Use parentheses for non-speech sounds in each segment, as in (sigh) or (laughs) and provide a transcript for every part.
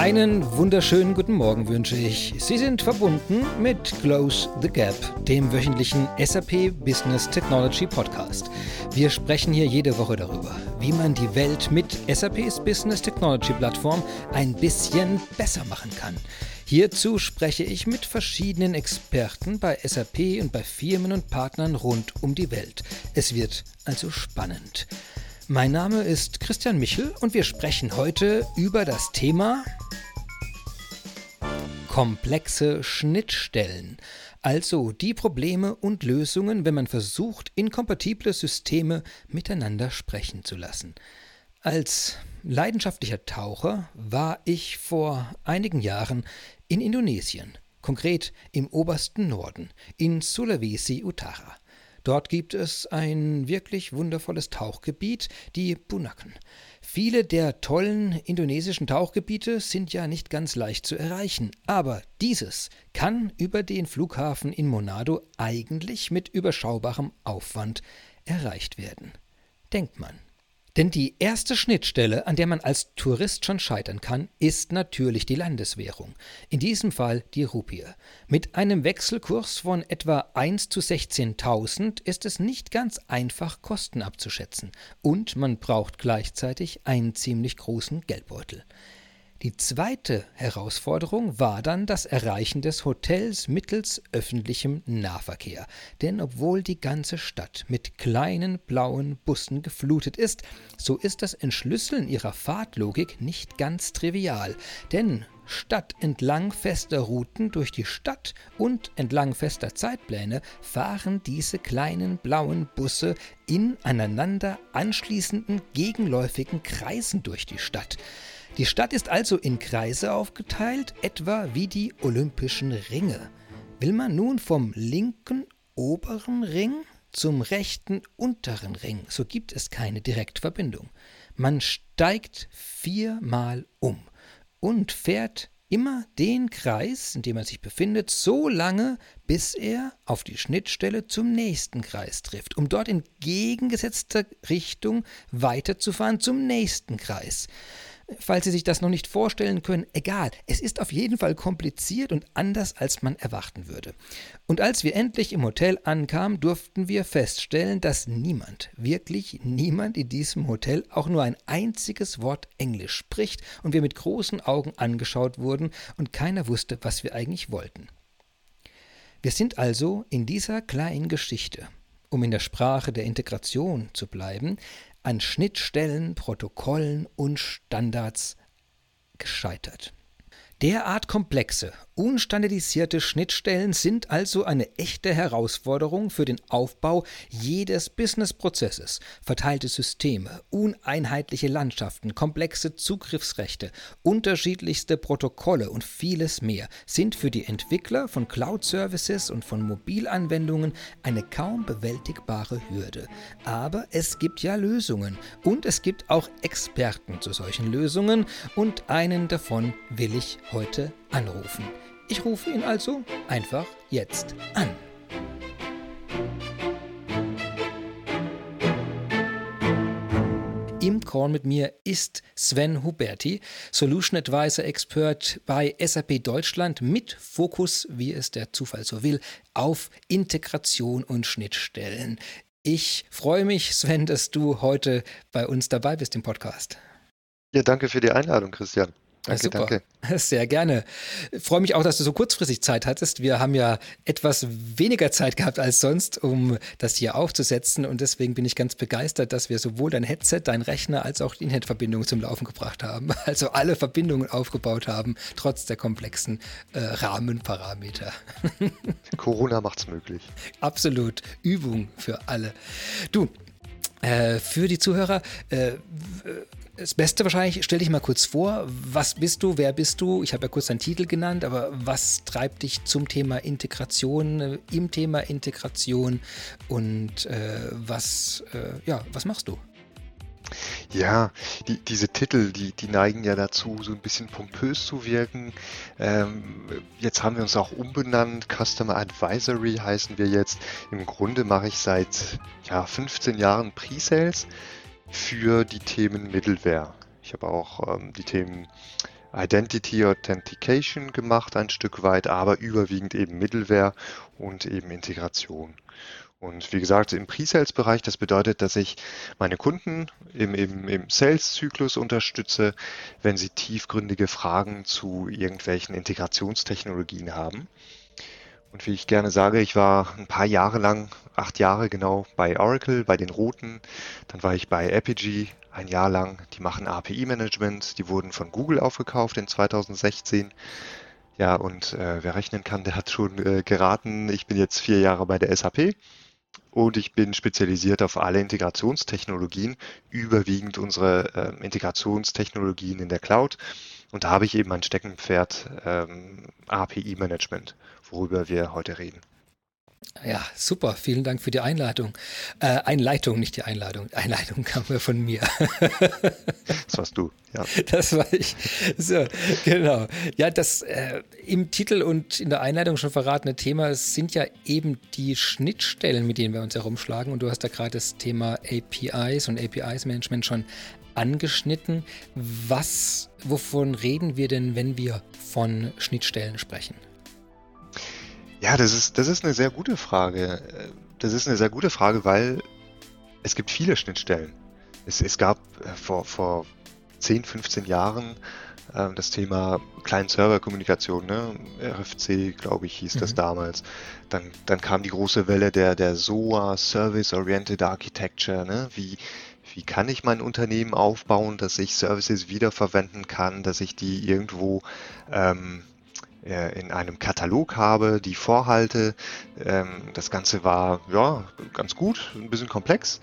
Einen wunderschönen guten Morgen wünsche ich. Sie sind verbunden mit Close the Gap, dem wöchentlichen SAP Business Technology Podcast. Wir sprechen hier jede Woche darüber, wie man die Welt mit SAPs Business Technology Plattform ein bisschen besser machen kann. Hierzu spreche ich mit verschiedenen Experten bei SAP und bei Firmen und Partnern rund um die Welt. Es wird also spannend. Mein Name ist Christian Michel und wir sprechen heute über das Thema komplexe Schnittstellen. Also die Probleme und Lösungen, wenn man versucht, inkompatible Systeme miteinander sprechen zu lassen. Als leidenschaftlicher Taucher war ich vor einigen Jahren in Indonesien, konkret im obersten Norden, in Sulawesi Utara. Dort gibt es ein wirklich wundervolles Tauchgebiet, die Bunaken. Viele der tollen indonesischen Tauchgebiete sind ja nicht ganz leicht zu erreichen, aber dieses kann über den Flughafen in Monado eigentlich mit überschaubarem Aufwand erreicht werden. Denkt man. Denn die erste Schnittstelle, an der man als Tourist schon scheitern kann, ist natürlich die Landeswährung. In diesem Fall die Rupie. Mit einem Wechselkurs von etwa 1 zu 16.000 ist es nicht ganz einfach, Kosten abzuschätzen. Und man braucht gleichzeitig einen ziemlich großen Geldbeutel. Die zweite Herausforderung war dann das Erreichen des Hotels mittels öffentlichem Nahverkehr. Denn obwohl die ganze Stadt mit kleinen blauen Bussen geflutet ist, so ist das Entschlüsseln ihrer Fahrtlogik nicht ganz trivial. Denn statt entlang fester Routen durch die Stadt und entlang fester Zeitpläne fahren diese kleinen blauen Busse in aneinander anschließenden gegenläufigen Kreisen durch die Stadt. Die Stadt ist also in Kreise aufgeteilt, etwa wie die Olympischen Ringe. Will man nun vom linken oberen Ring zum rechten unteren Ring, so gibt es keine Direktverbindung. Man steigt viermal um und fährt immer den Kreis, in dem man sich befindet, so lange, bis er auf die Schnittstelle zum nächsten Kreis trifft, um dort in gegengesetzter Richtung weiterzufahren zum nächsten Kreis. Falls Sie sich das noch nicht vorstellen können, egal, es ist auf jeden Fall kompliziert und anders, als man erwarten würde. Und als wir endlich im Hotel ankamen, durften wir feststellen, dass niemand, wirklich niemand in diesem Hotel auch nur ein einziges Wort Englisch spricht und wir mit großen Augen angeschaut wurden und keiner wusste, was wir eigentlich wollten. Wir sind also in dieser kleinen Geschichte, um in der Sprache der Integration zu bleiben, an Schnittstellen, Protokollen und Standards gescheitert. Derart komplexe Unstandardisierte Schnittstellen sind also eine echte Herausforderung für den Aufbau jedes Businessprozesses. Verteilte Systeme, uneinheitliche Landschaften, komplexe Zugriffsrechte, unterschiedlichste Protokolle und vieles mehr sind für die Entwickler von Cloud-Services und von Mobilanwendungen eine kaum bewältigbare Hürde. Aber es gibt ja Lösungen und es gibt auch Experten zu solchen Lösungen und einen davon will ich heute anrufen. Ich rufe ihn also einfach jetzt an. Im Call mit mir ist Sven Huberti, Solution Advisor Expert bei SAP Deutschland mit Fokus, wie es der Zufall so will, auf Integration und Schnittstellen. Ich freue mich, Sven, dass du heute bei uns dabei bist im Podcast. Ja, danke für die Einladung, Christian. Danke, Super. danke. (laughs) Sehr gerne. Ich freue mich auch, dass du so kurzfristig Zeit hattest. Wir haben ja etwas weniger Zeit gehabt als sonst, um das hier aufzusetzen. Und deswegen bin ich ganz begeistert, dass wir sowohl dein Headset, dein Rechner als auch die Internetverbindung zum Laufen gebracht haben. (laughs) Also alle Verbindungen aufgebaut haben, trotz der komplexen äh, Rahmenparameter. (laughs) Corona macht's möglich. Absolut. Übung für alle. Du, äh, für die Zuhörer, äh, das Beste wahrscheinlich, stell dich mal kurz vor, was bist du, wer bist du? Ich habe ja kurz deinen Titel genannt, aber was treibt dich zum Thema Integration, äh, im Thema Integration und äh, was, äh, ja, was machst du? Ja, die, diese Titel, die, die neigen ja dazu, so ein bisschen pompös zu wirken. Ähm, jetzt haben wir uns auch umbenannt. Customer Advisory heißen wir jetzt. Im Grunde mache ich seit ja, 15 Jahren Pre-Sales für die Themen Middleware. Ich habe auch ähm, die Themen Identity Authentication gemacht, ein Stück weit, aber überwiegend eben Middleware und eben Integration. Und wie gesagt, im Pre-Sales-Bereich, das bedeutet, dass ich meine Kunden im, im, im Sales-Zyklus unterstütze, wenn sie tiefgründige Fragen zu irgendwelchen Integrationstechnologien haben. Und wie ich gerne sage, ich war ein paar Jahre lang, acht Jahre genau, bei Oracle, bei den Roten. Dann war ich bei Apigee ein Jahr lang. Die machen API-Management. Die wurden von Google aufgekauft in 2016. Ja, und äh, wer rechnen kann, der hat schon äh, geraten. Ich bin jetzt vier Jahre bei der SAP und ich bin spezialisiert auf alle Integrationstechnologien, überwiegend unsere äh, Integrationstechnologien in der Cloud. Und da habe ich eben ein Steckenpferd ähm, API-Management, worüber wir heute reden. Ja, super. Vielen Dank für die Einleitung. Äh, Einleitung, nicht die Einladung. Einleitung (laughs) kam ja von mir. (laughs) das warst du, ja. Das war ich. So, genau. Ja, das äh, im Titel und in der Einleitung schon verratene Thema sind ja eben die Schnittstellen, mit denen wir uns herumschlagen. Und du hast da gerade das Thema APIs und APIs-Management schon angeschnitten. Was, wovon reden wir denn, wenn wir von Schnittstellen sprechen? Ja, das ist, das ist eine sehr gute Frage. Das ist eine sehr gute Frage, weil es gibt viele Schnittstellen. Es, es gab äh, vor, vor 10, 15 Jahren äh, das Thema Client-Server-Kommunikation, ne? RFC, glaube ich, hieß mhm. das damals. Dann, dann kam die große Welle der, der SOA, Service-Oriented Architecture. Ne? Wie, wie kann ich mein Unternehmen aufbauen, dass ich Services wiederverwenden kann, dass ich die irgendwo ähm, äh, in einem Katalog habe, die Vorhalte. Ähm, das Ganze war ja ganz gut, ein bisschen komplex.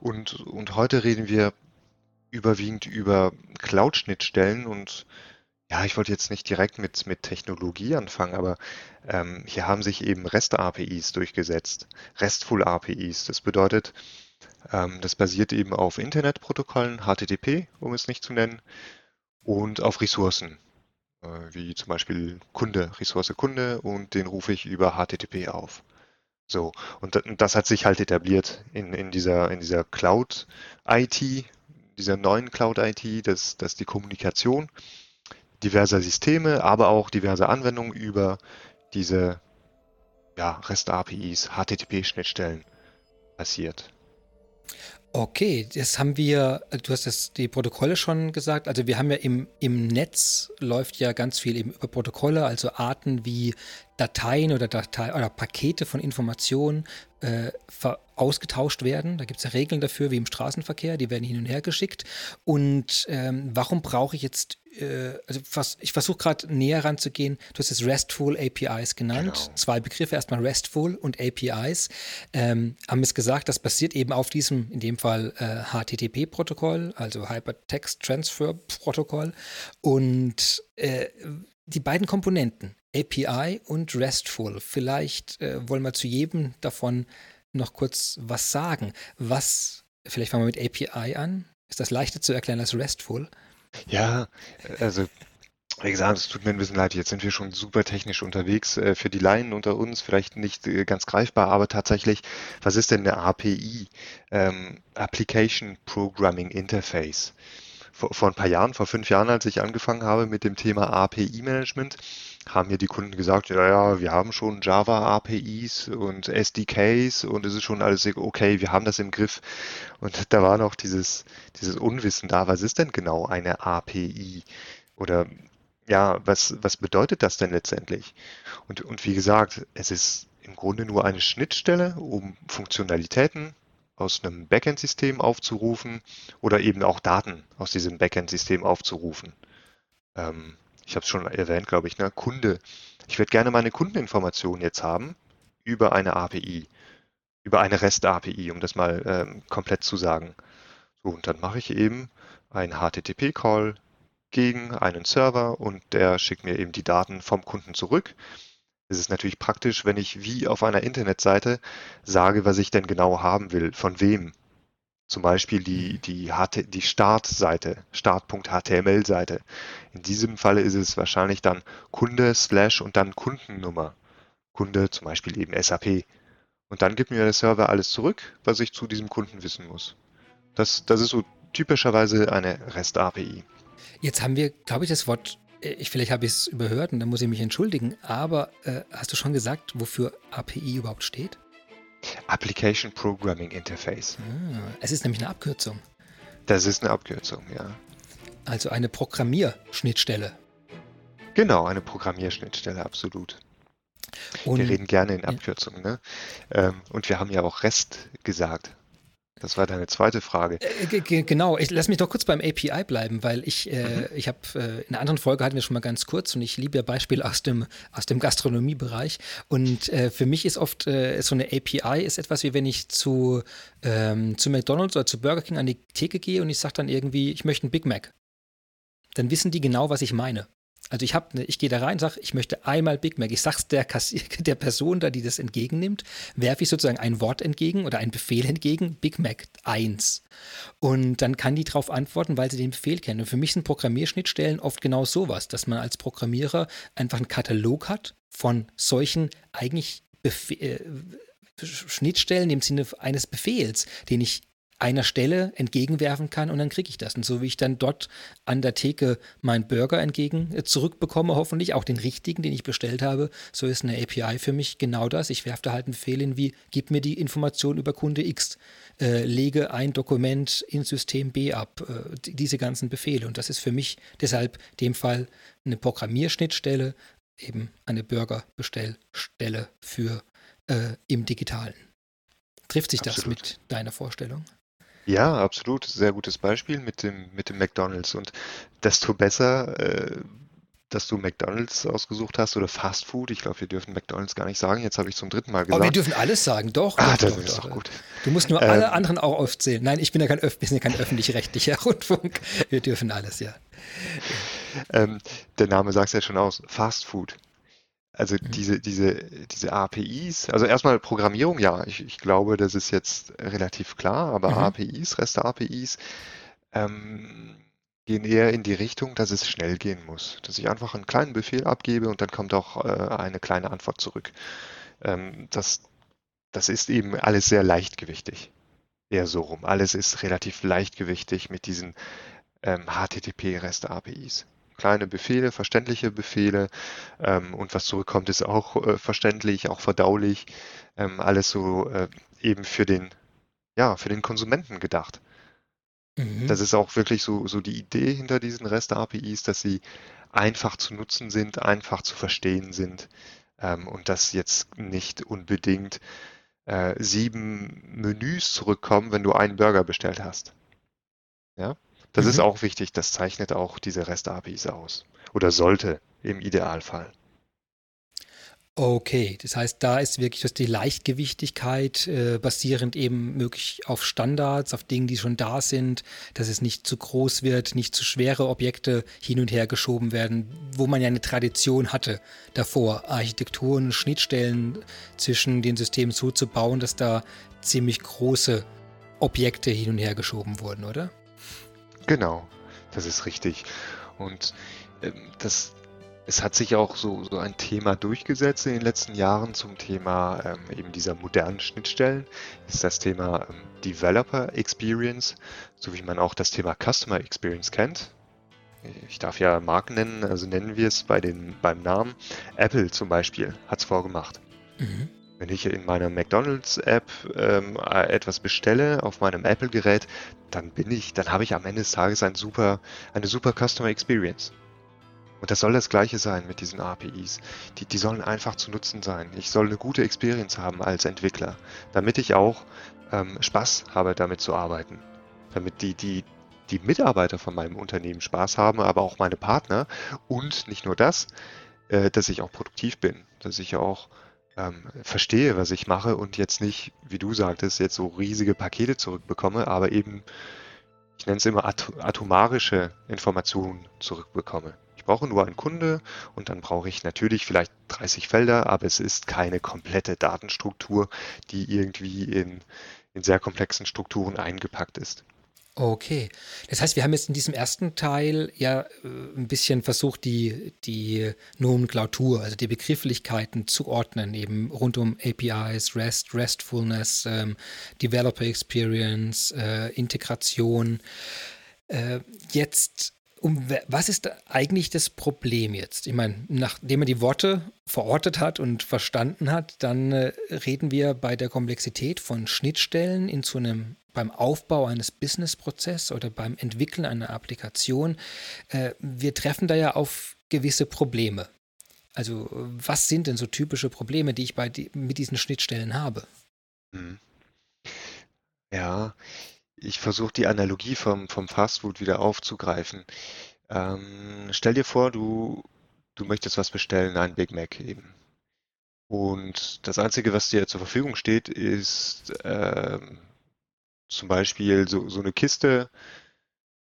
Und, und heute reden wir überwiegend über Cloud-Schnittstellen und ja, ich wollte jetzt nicht direkt mit, mit Technologie anfangen, aber ähm, hier haben sich eben REST-APIs durchgesetzt. RESTful-APIs. Das bedeutet, ähm, das basiert eben auf Internetprotokollen, HTTP, um es nicht zu nennen, und auf Ressourcen. Äh, wie zum Beispiel Kunde, Ressource Kunde und den rufe ich über HTTP auf. So, und das hat sich halt etabliert in, in dieser, in dieser Cloud-IT, dieser neuen Cloud-IT, dass, dass die Kommunikation diverser Systeme, aber auch diverse Anwendungen über diese ja, REST-APIs, HTTP-Schnittstellen passiert. Okay, das haben wir, du hast das, die Protokolle schon gesagt. Also wir haben ja im, im Netz läuft ja ganz viel eben über Protokolle, also Arten wie Dateien oder Datei oder Pakete von Informationen äh, ausgetauscht werden. Da gibt es ja Regeln dafür, wie im Straßenverkehr, die werden hin und her geschickt. Und ähm, warum brauche ich jetzt äh, also was, ich versuche gerade näher ranzugehen. Du hast es RESTful APIs genannt. Genau. Zwei Begriffe, erstmal RESTful und APIs. Ähm, haben es gesagt, das basiert eben auf diesem, in dem Fall äh, HTTP-Protokoll, also Hypertext Transfer Protokoll. Und äh, die beiden Komponenten, API und RESTful, vielleicht äh, wollen wir zu jedem davon noch kurz was sagen. Was, vielleicht fangen wir mit API an. Ist das leichter zu erklären als RESTful? Ja, also wie gesagt, es tut mir ein bisschen leid, jetzt sind wir schon super technisch unterwegs. Äh, für die Laien unter uns vielleicht nicht äh, ganz greifbar, aber tatsächlich, was ist denn eine API? Ähm, Application Programming Interface. Vor, vor ein paar Jahren, vor fünf Jahren, als ich angefangen habe mit dem Thema API-Management, haben mir die Kunden gesagt, ja, ja, wir haben schon Java APIs und SDKs und es ist schon alles okay, wir haben das im Griff. Und da war noch dieses, dieses Unwissen da, was ist denn genau eine API? Oder ja, was, was bedeutet das denn letztendlich? Und, und wie gesagt, es ist im Grunde nur eine Schnittstelle, um Funktionalitäten aus einem Backend-System aufzurufen oder eben auch Daten aus diesem Backend-System aufzurufen. Ähm, ich habe es schon erwähnt, glaube ich, ne? Kunde. Ich würde gerne meine Kundeninformationen jetzt haben über eine API, über eine REST-API, um das mal ähm, komplett zu sagen. So, und dann mache ich eben einen HTTP-Call gegen einen Server und der schickt mir eben die Daten vom Kunden zurück. Es ist natürlich praktisch, wenn ich wie auf einer Internetseite sage, was ich denn genau haben will, von wem. Zum Beispiel die, die, HT, die Startseite, Start.html-Seite. In diesem Falle ist es wahrscheinlich dann Kunde slash und dann Kundennummer. Kunde zum Beispiel eben SAP. Und dann gibt mir der Server alles zurück, was ich zu diesem Kunden wissen muss. Das, das ist so typischerweise eine REST-API. Jetzt haben wir, glaube ich, das Wort ich, vielleicht habe ich es überhört und dann muss ich mich entschuldigen, aber äh, hast du schon gesagt, wofür API überhaupt steht? Application Programming Interface. Ah, es ist nämlich eine Abkürzung. Das ist eine Abkürzung, ja. Also eine Programmierschnittstelle. Genau, eine Programmierschnittstelle, absolut. Und, wir reden gerne in Abkürzungen, ne? Ähm, und wir haben ja auch REST gesagt. Das war deine zweite Frage. Äh, genau, ich lass mich doch kurz beim API bleiben, weil ich, äh, mhm. ich habe äh, in einer anderen Folge hatten wir schon mal ganz kurz und ich liebe ja Beispiele aus dem, aus dem Gastronomiebereich. Und äh, für mich ist oft äh, so eine API ist etwas wie wenn ich zu, ähm, zu McDonalds oder zu Burger King an die Theke gehe und ich sage dann irgendwie, ich möchte einen Big Mac. Dann wissen die genau, was ich meine. Also ich habe, ne, ich gehe da rein, sage, ich möchte einmal Big Mac. Ich sag's der, (laughs) der Person da, die das entgegennimmt, werfe ich sozusagen ein Wort entgegen oder einen Befehl entgegen, Big Mac 1. Und dann kann die darauf antworten, weil sie den Befehl kennen. Und für mich sind Programmierschnittstellen oft genau sowas, dass man als Programmierer einfach einen Katalog hat von solchen eigentlich Befe äh, Schnittstellen im Sinne eines Befehls, den ich einer Stelle entgegenwerfen kann und dann kriege ich das. Und so wie ich dann dort an der Theke meinen Burger entgegen äh, zurückbekomme, hoffentlich auch den richtigen, den ich bestellt habe, so ist eine API für mich genau das. Ich werfe da halt einen Befehl hin wie, gib mir die Information über Kunde X, äh, lege ein Dokument in System B ab, äh, diese ganzen Befehle. Und das ist für mich deshalb in dem Fall eine Programmierschnittstelle, eben eine Burgerbestellstelle für äh, im Digitalen. Trifft sich Absolut. das mit deiner Vorstellung? Ja, absolut. Sehr gutes Beispiel mit dem, mit dem McDonald's. Und desto besser, äh, dass du McDonald's ausgesucht hast oder Fast Food. Ich glaube, wir dürfen McDonald's gar nicht sagen. Jetzt habe ich zum dritten Mal gesagt. Aber wir dürfen alles sagen, doch. Ah, das ist doch gut. Du musst nur ähm, alle anderen auch aufzählen. Nein, ich bin ja kein, Öf ja kein öffentlich-rechtlicher (laughs) Rundfunk. Wir dürfen alles, ja. Ähm, der Name sagt es ja schon aus. Fast Food. Also mhm. diese, diese, diese APIs, also erstmal Programmierung, ja, ich, ich glaube, das ist jetzt relativ klar, aber mhm. APIs, REST-APIs, ähm, gehen eher in die Richtung, dass es schnell gehen muss. Dass ich einfach einen kleinen Befehl abgebe und dann kommt auch äh, eine kleine Antwort zurück. Ähm, das, das ist eben alles sehr leichtgewichtig. Eher so rum. Alles ist relativ leichtgewichtig mit diesen ähm, HTTP-REST-APIs kleine Befehle, verständliche Befehle ähm, und was zurückkommt, ist auch äh, verständlich, auch verdaulich, ähm, alles so äh, eben für den, ja, für den Konsumenten gedacht. Mhm. Das ist auch wirklich so, so die Idee hinter diesen REST-APIs, dass sie einfach zu nutzen sind, einfach zu verstehen sind ähm, und dass jetzt nicht unbedingt äh, sieben Menüs zurückkommen, wenn du einen Burger bestellt hast. Ja, das mhm. ist auch wichtig, das zeichnet auch diese REST-APIs aus. Oder sollte im Idealfall. Okay, das heißt, da ist wirklich dass die Leichtgewichtigkeit äh, basierend eben möglich auf Standards, auf Dingen, die schon da sind, dass es nicht zu groß wird, nicht zu schwere Objekte hin und her geschoben werden, wo man ja eine Tradition hatte davor, Architekturen, Schnittstellen zwischen den Systemen so zu bauen, dass da ziemlich große Objekte hin und her geschoben wurden, oder? Genau, das ist richtig. Und ähm, das, es hat sich auch so, so ein Thema durchgesetzt in den letzten Jahren zum Thema ähm, eben dieser modernen Schnittstellen. Ist das Thema ähm, Developer Experience, so wie man auch das Thema Customer Experience kennt. Ich darf ja Marken nennen, also nennen wir es bei den, beim Namen. Apple zum Beispiel hat es vorgemacht. Mhm. Wenn ich in meiner McDonalds-App ähm, etwas bestelle auf meinem Apple-Gerät, dann bin ich, dann habe ich am Ende des Tages ein super, eine super Customer Experience. Und das soll das Gleiche sein mit diesen APIs. Die, die sollen einfach zu nutzen sein. Ich soll eine gute Experience haben als Entwickler, damit ich auch ähm, Spaß habe, damit zu arbeiten. Damit die, die, die Mitarbeiter von meinem Unternehmen Spaß haben, aber auch meine Partner. Und nicht nur das, äh, dass ich auch produktiv bin, dass ich auch ähm, verstehe, was ich mache und jetzt nicht, wie du sagtest, jetzt so riesige Pakete zurückbekomme, aber eben, ich nenne es immer at atomarische Informationen zurückbekomme. Ich brauche nur einen Kunde und dann brauche ich natürlich vielleicht 30 Felder, aber es ist keine komplette Datenstruktur, die irgendwie in, in sehr komplexen Strukturen eingepackt ist. Okay. Das heißt, wir haben jetzt in diesem ersten Teil ja äh, ein bisschen versucht, die, die Nomenklatur, also die Begrifflichkeiten zu ordnen, eben rund um APIs, REST, RESTfulness, ähm, Developer Experience, äh, Integration. Äh, jetzt um was ist eigentlich das Problem jetzt? Ich meine, nachdem man die Worte verortet hat und verstanden hat, dann äh, reden wir bei der Komplexität von Schnittstellen in zu einem beim Aufbau eines Businessprozesses oder beim Entwickeln einer Applikation. Äh, wir treffen da ja auf gewisse Probleme. Also was sind denn so typische Probleme, die ich bei die, mit diesen Schnittstellen habe? Hm. Ja, ich versuche die Analogie vom, vom Fastfood wieder aufzugreifen. Ähm, stell dir vor, du, du möchtest was bestellen, ein Big Mac eben. Und das Einzige, was dir zur Verfügung steht, ist ähm, zum Beispiel so, so eine Kiste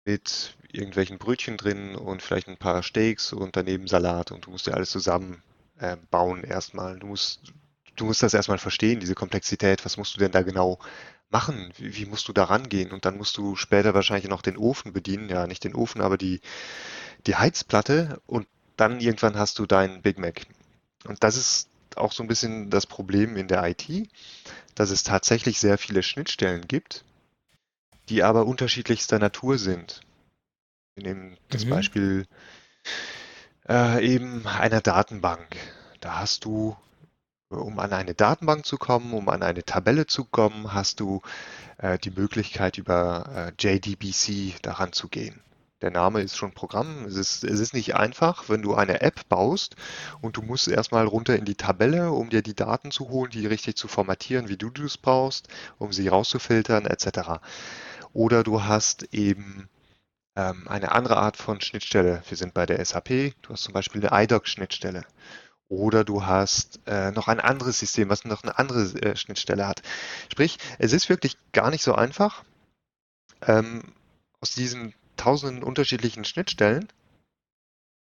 mit irgendwelchen Brötchen drin und vielleicht ein paar Steaks und daneben Salat und du musst dir alles zusammen äh, bauen erstmal. Du musst, du musst das erstmal verstehen, diese Komplexität. Was musst du denn da genau machen? Wie, wie musst du da rangehen? Und dann musst du später wahrscheinlich noch den Ofen bedienen. Ja, nicht den Ofen, aber die, die Heizplatte. Und dann irgendwann hast du deinen Big Mac. Und das ist auch so ein bisschen das Problem in der IT, dass es tatsächlich sehr viele Schnittstellen gibt, die aber unterschiedlichster Natur sind. Wir nehmen das mhm. Beispiel äh, eben einer Datenbank. Da hast du um an eine Datenbank zu kommen, um an eine Tabelle zu kommen, hast du äh, die Möglichkeit, über äh, JDBC daran zu gehen. Der Name ist schon Programm. Es ist, es ist nicht einfach, wenn du eine App baust und du musst erstmal runter in die Tabelle, um dir die Daten zu holen, die richtig zu formatieren, wie du es brauchst, um sie rauszufiltern, etc. Oder du hast eben ähm, eine andere Art von Schnittstelle. Wir sind bei der SAP. Du hast zum Beispiel eine IDOC-Schnittstelle. Oder du hast äh, noch ein anderes System, was noch eine andere äh, Schnittstelle hat. Sprich, es ist wirklich gar nicht so einfach, ähm, aus diesen tausenden unterschiedlichen Schnittstellen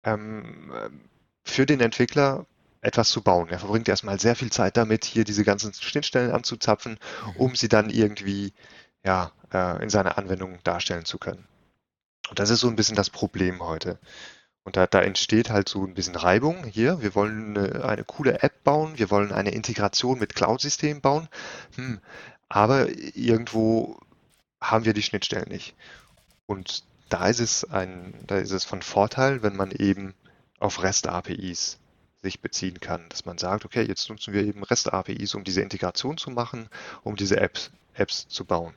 ähm, für den Entwickler etwas zu bauen. Er verbringt erstmal sehr viel Zeit damit, hier diese ganzen Schnittstellen anzuzapfen, mhm. um sie dann irgendwie ja, äh, in seiner Anwendung darstellen zu können. Und das ist so ein bisschen das Problem heute. Und da, da entsteht halt so ein bisschen Reibung hier. Wir wollen eine, eine coole App bauen, wir wollen eine Integration mit Cloud-Systemen bauen, hm, aber irgendwo haben wir die Schnittstellen nicht. Und da ist es ein, da ist es von Vorteil, wenn man eben auf REST-APIs sich beziehen kann, dass man sagt, okay, jetzt nutzen wir eben REST-APIs, um diese Integration zu machen, um diese Apps, Apps zu bauen.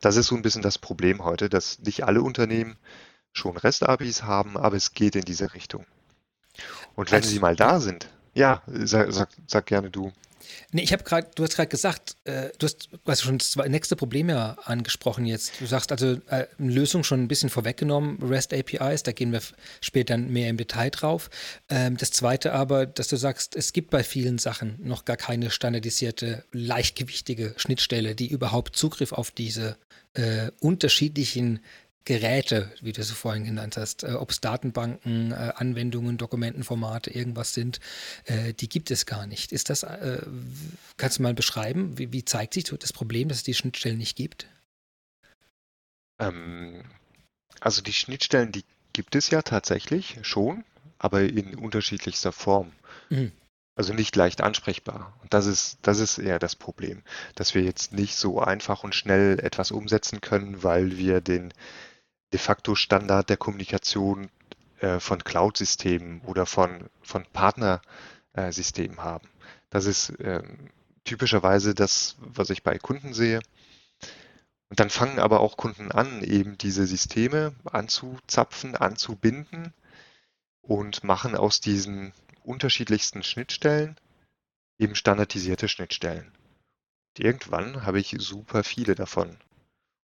Das ist so ein bisschen das Problem heute, dass nicht alle Unternehmen schon REST-APIs haben, aber es geht in diese Richtung. Und wenn also, sie mal da sind, ja, sag, sag, sag gerne du. Nee, ich habe gerade, du hast gerade gesagt, äh, du hast, hast schon das nächste Problem ja angesprochen jetzt. Du sagst also äh, eine Lösung schon ein bisschen vorweggenommen, REST APIs, da gehen wir später mehr im Detail drauf. Ähm, das zweite aber, dass du sagst, es gibt bei vielen Sachen noch gar keine standardisierte, leichtgewichtige Schnittstelle, die überhaupt Zugriff auf diese äh, unterschiedlichen Geräte, wie du sie vorhin genannt hast, äh, ob es Datenbanken, äh, Anwendungen, Dokumentenformate, irgendwas sind, äh, die gibt es gar nicht. Ist das, äh, kannst du mal beschreiben, wie, wie, zeigt sich das Problem, dass es die Schnittstellen nicht gibt? Ähm, also die Schnittstellen, die gibt es ja tatsächlich schon, aber in unterschiedlichster Form. Mhm. Also nicht leicht ansprechbar. Und das ist, das ist eher das Problem, dass wir jetzt nicht so einfach und schnell etwas umsetzen können, weil wir den de facto Standard der Kommunikation äh, von Cloud-Systemen oder von, von Partnersystemen haben. Das ist äh, typischerweise das, was ich bei Kunden sehe. Und dann fangen aber auch Kunden an, eben diese Systeme anzuzapfen, anzubinden und machen aus diesen unterschiedlichsten Schnittstellen eben standardisierte Schnittstellen. Und irgendwann habe ich super viele davon.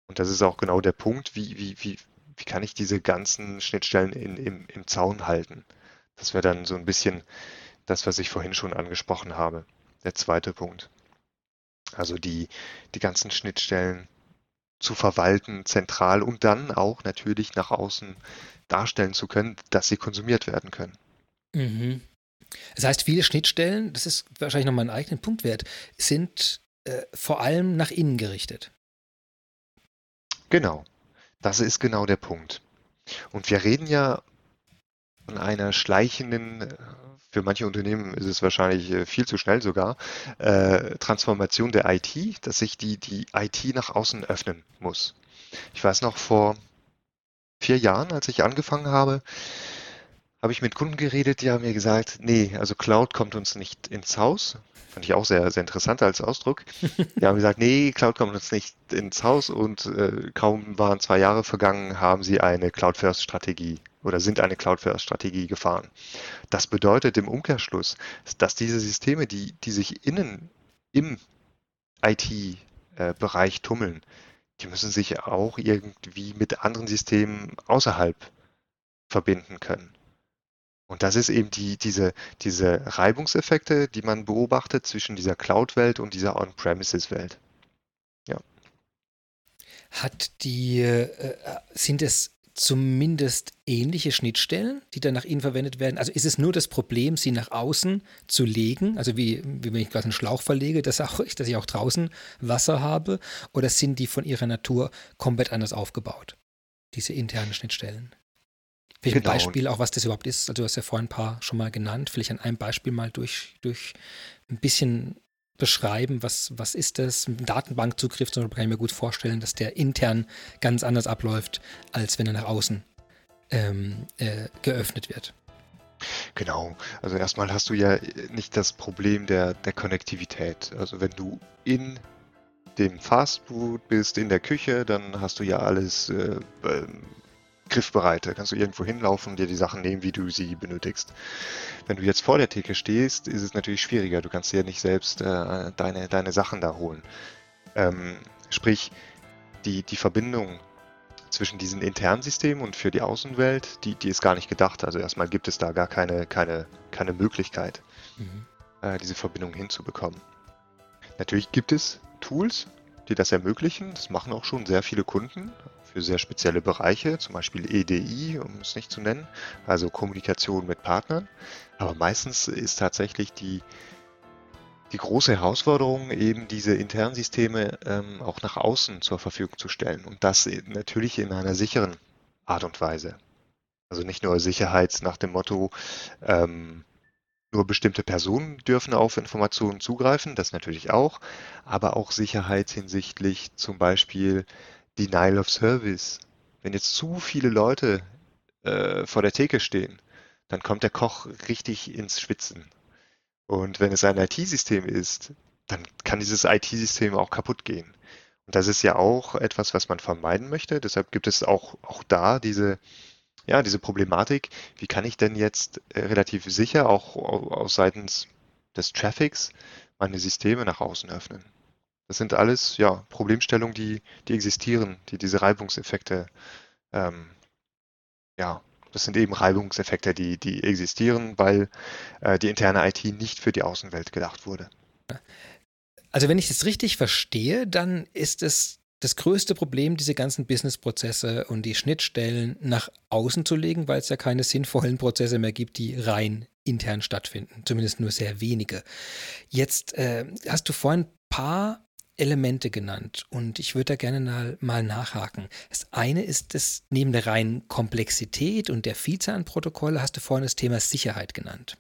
Und das ist auch genau der Punkt, wie, wie, wie, wie kann ich diese ganzen Schnittstellen in, im, im Zaun halten? Das wäre dann so ein bisschen das, was ich vorhin schon angesprochen habe. Der zweite Punkt. Also die, die ganzen Schnittstellen zu verwalten, zentral und dann auch natürlich nach außen darstellen zu können, dass sie konsumiert werden können. Mhm. Das heißt, viele Schnittstellen, das ist wahrscheinlich nochmal ein eigenen Punkt wert, sind äh, vor allem nach innen gerichtet. Genau. Das ist genau der Punkt. Und wir reden ja von einer schleichenden, äh, für manche Unternehmen ist es wahrscheinlich äh, viel zu schnell sogar, äh, Transformation der IT, dass sich die, die IT nach außen öffnen muss. Ich weiß noch, vor vier Jahren, als ich angefangen habe, habe ich mit Kunden geredet, die haben mir gesagt, nee, also Cloud kommt uns nicht ins Haus. Fand ich auch sehr, sehr interessant als Ausdruck. Die haben gesagt, nee, Cloud kommt uns nicht ins Haus und äh, kaum waren zwei Jahre vergangen, haben sie eine Cloud-First-Strategie oder sind eine Cloud-First-Strategie gefahren. Das bedeutet im Umkehrschluss, dass diese Systeme, die, die sich innen im IT-Bereich äh, tummeln, die müssen sich auch irgendwie mit anderen Systemen außerhalb verbinden können. Und das ist eben die, diese, diese Reibungseffekte, die man beobachtet zwischen dieser Cloud-Welt und dieser On-Premises-Welt. Ja. Hat die, äh, sind es zumindest ähnliche Schnittstellen, die dann nach Ihnen verwendet werden? Also ist es nur das Problem, sie nach außen zu legen, also wie, wie wenn ich gerade einen Schlauch verlege, dass, auch, dass ich auch draußen Wasser habe, oder sind die von ihrer Natur komplett anders aufgebaut, diese internen Schnittstellen? Vielleicht genau. ein Beispiel auch, was das überhaupt ist. Also du hast ja vorhin ein paar schon mal genannt. Vielleicht an einem Beispiel mal durch, durch ein bisschen beschreiben, was, was ist das? Ein Datenbankzugriff zum Beispiel kann ich mir gut vorstellen, dass der intern ganz anders abläuft, als wenn er nach außen ähm, äh, geöffnet wird. Genau, also erstmal hast du ja nicht das Problem der, der Konnektivität. Also wenn du in dem Fastfood bist, in der Küche, dann hast du ja alles äh, ähm, griffbereit. Da kannst du irgendwo hinlaufen und dir die Sachen nehmen, wie du sie benötigst. Wenn du jetzt vor der Theke stehst, ist es natürlich schwieriger. Du kannst dir nicht selbst äh, deine, deine Sachen da holen. Ähm, sprich, die, die Verbindung zwischen diesen internen Systemen und für die Außenwelt, die, die ist gar nicht gedacht. Also erstmal gibt es da gar keine, keine, keine Möglichkeit, mhm. äh, diese Verbindung hinzubekommen. Natürlich gibt es Tools, die das ermöglichen. Das machen auch schon sehr viele Kunden für sehr spezielle Bereiche, zum Beispiel EDI, um es nicht zu nennen, also Kommunikation mit Partnern. Aber meistens ist tatsächlich die, die große Herausforderung, eben diese internen Systeme ähm, auch nach außen zur Verfügung zu stellen. Und das natürlich in einer sicheren Art und Weise. Also nicht nur Sicherheit nach dem Motto, ähm, nur bestimmte Personen dürfen auf Informationen zugreifen, das natürlich auch, aber auch Sicherheit hinsichtlich zum Beispiel Denial of Service. Wenn jetzt zu viele Leute äh, vor der Theke stehen, dann kommt der Koch richtig ins Schwitzen. Und wenn es ein IT-System ist, dann kann dieses IT-System auch kaputt gehen. Und das ist ja auch etwas, was man vermeiden möchte. Deshalb gibt es auch, auch da diese, ja, diese Problematik. Wie kann ich denn jetzt äh, relativ sicher auch aus seitens des Traffics meine Systeme nach außen öffnen? Das sind alles ja, Problemstellungen, die, die existieren, die diese Reibungseffekte, ähm, ja, das sind eben Reibungseffekte, die, die existieren, weil äh, die interne IT nicht für die Außenwelt gedacht wurde. Also wenn ich das richtig verstehe, dann ist es das größte Problem, diese ganzen Businessprozesse und die Schnittstellen nach außen zu legen, weil es ja keine sinnvollen Prozesse mehr gibt, die rein intern stattfinden. Zumindest nur sehr wenige. Jetzt äh, hast du vorhin ein paar Elemente genannt und ich würde da gerne mal, nachhaken. Das eine ist das, neben der reinen Komplexität und der Vielzahl an Protokolle hast du vorhin das Thema Sicherheit genannt.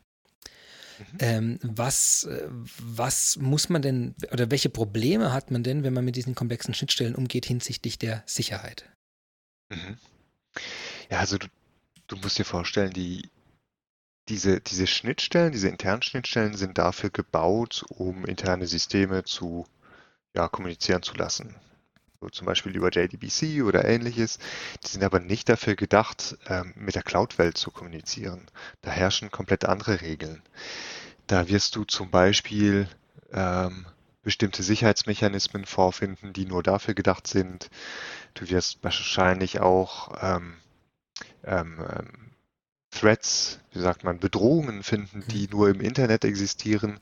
Mhm. Ähm, was, äh, was muss man denn oder welche Probleme hat man denn, wenn man mit diesen komplexen Schnittstellen umgeht hinsichtlich der Sicherheit? Mhm. Ja, also du, du musst dir vorstellen, die, diese, diese Schnittstellen, diese internen Schnittstellen sind dafür gebaut, um interne Systeme zu ja, kommunizieren zu lassen. So zum Beispiel über JDBC oder ähnliches. Die sind aber nicht dafür gedacht, ähm, mit der Cloud-Welt zu kommunizieren. Da herrschen komplett andere Regeln. Da wirst du zum Beispiel ähm, bestimmte Sicherheitsmechanismen vorfinden, die nur dafür gedacht sind. Du wirst wahrscheinlich auch ähm, ähm, ähm Threats, wie sagt man, Bedrohungen finden, die mhm. nur im Internet existieren.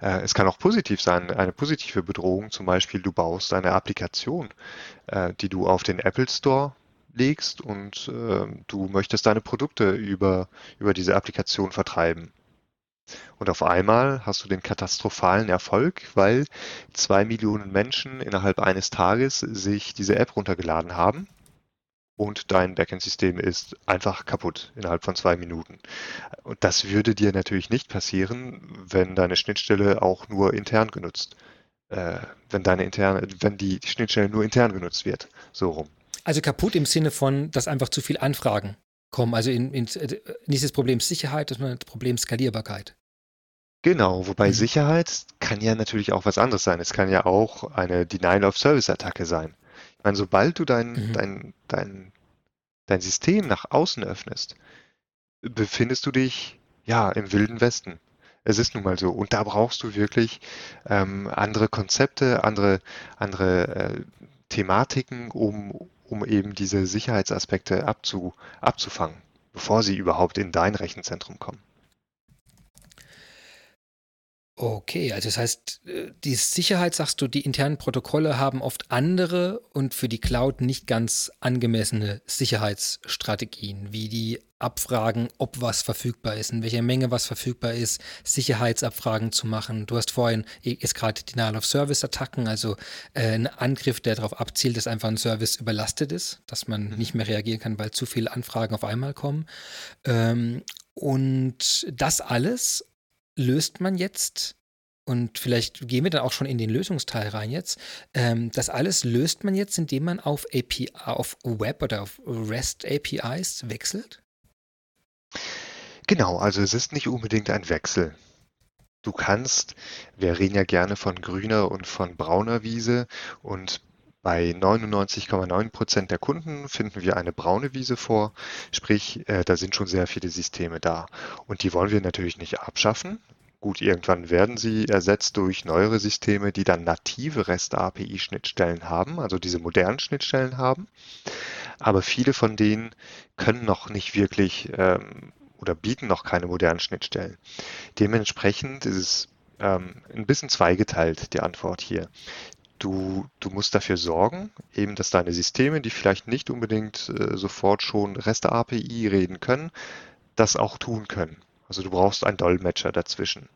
Äh, es kann auch positiv sein, eine positive Bedrohung, zum Beispiel du baust eine Applikation, äh, die du auf den Apple Store legst und äh, du möchtest deine Produkte über, über diese Applikation vertreiben. Und auf einmal hast du den katastrophalen Erfolg, weil zwei Millionen Menschen innerhalb eines Tages sich diese App runtergeladen haben und dein Backend-System ist einfach kaputt innerhalb von zwei Minuten. Und das würde dir natürlich nicht passieren, wenn deine Schnittstelle auch nur intern genutzt, äh, wenn deine interne, wenn die Schnittstelle nur intern genutzt wird, so rum. Also kaputt im Sinne von, dass einfach zu viel Anfragen kommen. Also in, in, in dieses Problem Sicherheit, das Problem Skalierbarkeit. Genau, wobei mhm. Sicherheit kann ja natürlich auch was anderes sein. Es kann ja auch eine Denial-of-Service-Attacke sein. Ich meine, sobald du dein, mhm. dein, dein, dein System nach außen öffnest, befindest du dich ja im wilden Westen. Es ist nun mal so. Und da brauchst du wirklich ähm, andere Konzepte, andere, andere äh, Thematiken, um, um eben diese Sicherheitsaspekte abzu, abzufangen, bevor sie überhaupt in dein Rechenzentrum kommen. Okay, also das heißt, äh, die Sicherheit, sagst du, die internen Protokolle haben oft andere und für die Cloud nicht ganz angemessene Sicherheitsstrategien, wie die Abfragen, ob was verfügbar ist, in welcher Menge was verfügbar ist, Sicherheitsabfragen zu machen. Du hast vorhin ist gerade Denial of Service Attacken, also äh, ein Angriff, der darauf abzielt, dass einfach ein Service überlastet ist, dass man mhm. nicht mehr reagieren kann, weil zu viele Anfragen auf einmal kommen. Ähm, und das alles löst man jetzt, und vielleicht gehen wir dann auch schon in den Lösungsteil rein jetzt, ähm, das alles löst man jetzt, indem man auf API, auf Web oder auf REST APIs wechselt? Genau, also es ist nicht unbedingt ein Wechsel. Du kannst, wir reden ja gerne von grüner und von brauner Wiese und bei 99,9 Prozent der Kunden finden wir eine braune Wiese vor, sprich, äh, da sind schon sehr viele Systeme da. Und die wollen wir natürlich nicht abschaffen. Gut, irgendwann werden sie ersetzt durch neuere Systeme, die dann native REST-API-Schnittstellen haben, also diese modernen Schnittstellen haben. Aber viele von denen können noch nicht wirklich ähm, oder bieten noch keine modernen Schnittstellen. Dementsprechend ist es ähm, ein bisschen zweigeteilt, die Antwort hier. Du, du musst dafür sorgen, eben, dass deine Systeme, die vielleicht nicht unbedingt äh, sofort schon REST-API reden können, das auch tun können. Also du brauchst einen Dolmetscher dazwischen.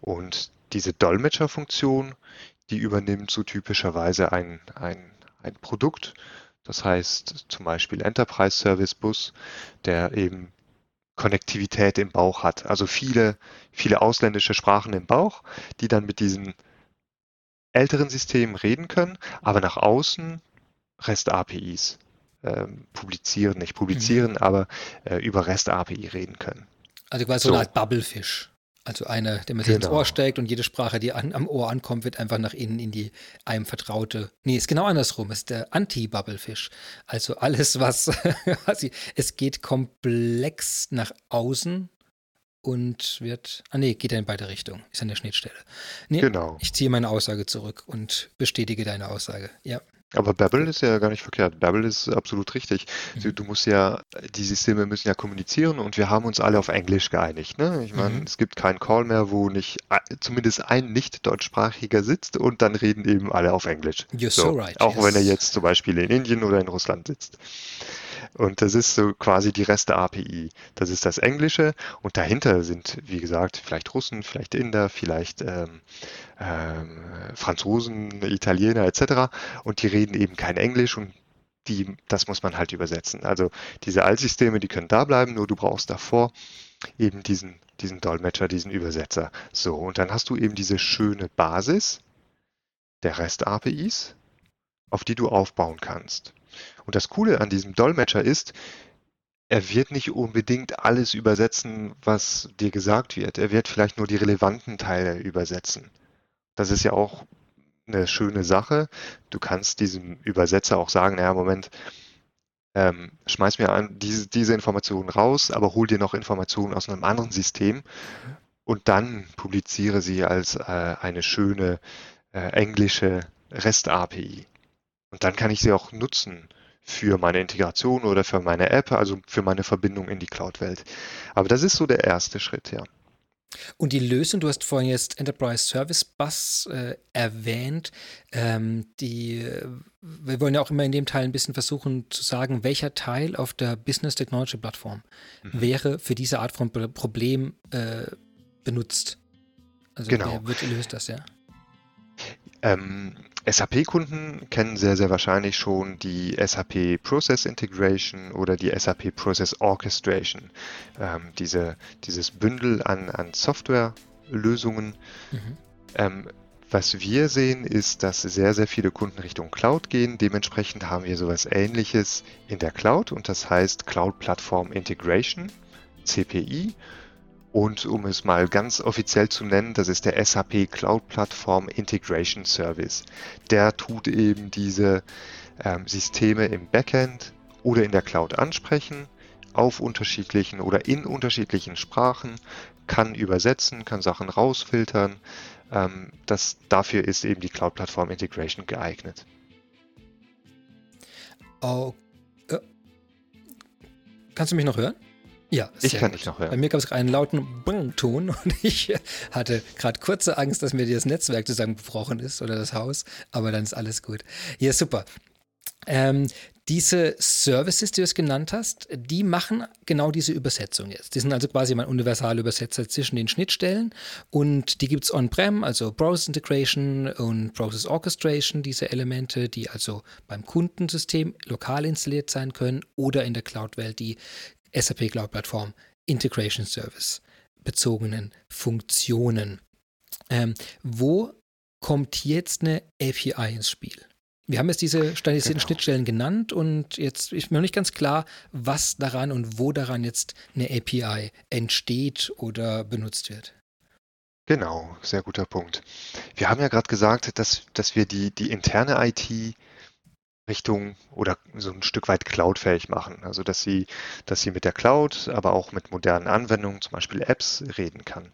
Und diese Dolmetscherfunktion, die übernimmt so typischerweise ein, ein, ein Produkt, das heißt zum Beispiel Enterprise Service Bus, der eben Konnektivität im Bauch hat. Also viele, viele ausländische Sprachen im Bauch, die dann mit diesen älteren Systemen reden können, aber nach außen REST-APIs äh, publizieren, nicht publizieren, mhm. aber äh, über REST-API reden können. Also quasi so, so eine Art Bubblefish. Also einer, der mir genau. ins Ohr steckt und jede Sprache, die an, am Ohr ankommt, wird einfach nach innen in die einem vertraute. Nee, ist genau andersrum, ist der Anti-Bubblefish. Also alles, was (laughs) quasi, es geht komplex nach außen und wird. Ah nee, geht ja in beide Richtungen. Ist an der Schnittstelle. Nee, genau. Ich ziehe meine Aussage zurück und bestätige deine Aussage. Ja. Aber Babel ist ja gar nicht verkehrt. Babel ist absolut richtig. Mhm. Du musst ja, die Systeme müssen ja kommunizieren und wir haben uns alle auf Englisch geeinigt. Ne? Ich meine, mhm. es gibt keinen Call mehr, wo nicht zumindest ein nicht deutschsprachiger sitzt und dann reden eben alle auf Englisch. You're so, so right. Auch yes. wenn er jetzt zum Beispiel in Indien oder in Russland sitzt. Und das ist so quasi die Reste-API. Das ist das Englische und dahinter sind, wie gesagt, vielleicht Russen, vielleicht Inder, vielleicht ähm, ähm, Franzosen, Italiener etc. Und die reden eben kein Englisch und die, das muss man halt übersetzen. Also diese Altsysteme, die können da bleiben, nur du brauchst davor eben diesen, diesen Dolmetscher, diesen Übersetzer. So, und dann hast du eben diese schöne Basis der REST-APIs, auf die du aufbauen kannst. Und das Coole an diesem Dolmetscher ist, er wird nicht unbedingt alles übersetzen, was dir gesagt wird. Er wird vielleicht nur die relevanten Teile übersetzen. Das ist ja auch eine schöne Sache. Du kannst diesem Übersetzer auch sagen, naja, Moment, ähm, schmeiß mir an, diese, diese Informationen raus, aber hol dir noch Informationen aus einem anderen System und dann publiziere sie als äh, eine schöne äh, englische REST-API. Und dann kann ich sie auch nutzen für meine Integration oder für meine App, also für meine Verbindung in die Cloud-Welt. Aber das ist so der erste Schritt, ja. Und die Lösung, du hast vorhin jetzt Enterprise Service Bus äh, erwähnt, ähm, die, wir wollen ja auch immer in dem Teil ein bisschen versuchen zu sagen, welcher Teil auf der Business Technology Plattform mhm. wäre für diese Art von Problem äh, benutzt. Also genau. wer wird löst das, ja? Ähm, SAP-Kunden kennen sehr, sehr wahrscheinlich schon die SAP Process Integration oder die SAP Process Orchestration. Ähm, diese, dieses Bündel an, an Softwarelösungen. Mhm. Ähm, Was wir sehen, ist, dass sehr, sehr viele Kunden Richtung Cloud gehen. Dementsprechend haben wir sowas ähnliches in der Cloud und das heißt Cloud Platform Integration, CPI. Und um es mal ganz offiziell zu nennen, das ist der SAP Cloud Platform Integration Service. Der tut eben diese ähm, Systeme im Backend oder in der Cloud ansprechen, auf unterschiedlichen oder in unterschiedlichen Sprachen, kann übersetzen, kann Sachen rausfiltern. Ähm, das, dafür ist eben die Cloud Platform Integration geeignet. Oh, kannst du mich noch hören? Ja, ich kann gut. dich noch hören. Bei mir gab es einen lauten Bang-Ton (laughs) und ich hatte gerade kurze Angst, dass mir das Netzwerk zusammengebrochen ist oder das Haus, aber dann ist alles gut. Ja, super. Ähm, diese Services, die du es genannt hast, die machen genau diese Übersetzung jetzt. Die sind also quasi mein universaler Übersetzer zwischen den Schnittstellen und die gibt es on-prem, also Process Integration und Process Orchestration, diese Elemente, die also beim Kundensystem lokal installiert sein können oder in der Cloud-Welt die SAP Cloud Plattform Integration Service bezogenen Funktionen. Ähm, wo kommt jetzt eine API ins Spiel? Wir haben jetzt diese standardisierten genau. Schnittstellen genannt und jetzt ist mir noch nicht ganz klar, was daran und wo daran jetzt eine API entsteht oder benutzt wird. Genau, sehr guter Punkt. Wir haben ja gerade gesagt, dass, dass wir die, die interne IT Richtung oder so ein Stück weit cloudfähig machen. Also dass sie, dass sie mit der Cloud, aber auch mit modernen Anwendungen, zum Beispiel Apps, reden kann.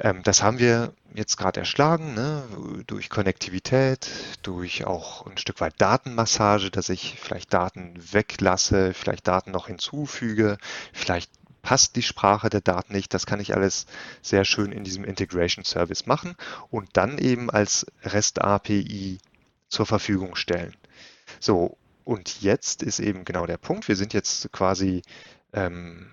Ähm, das haben wir jetzt gerade erschlagen, ne? durch Konnektivität, durch auch ein Stück weit Datenmassage, dass ich vielleicht Daten weglasse, vielleicht Daten noch hinzufüge, vielleicht passt die Sprache der Daten nicht. Das kann ich alles sehr schön in diesem Integration Service machen und dann eben als REST API zur Verfügung stellen. So, und jetzt ist eben genau der Punkt. Wir sind jetzt quasi ähm,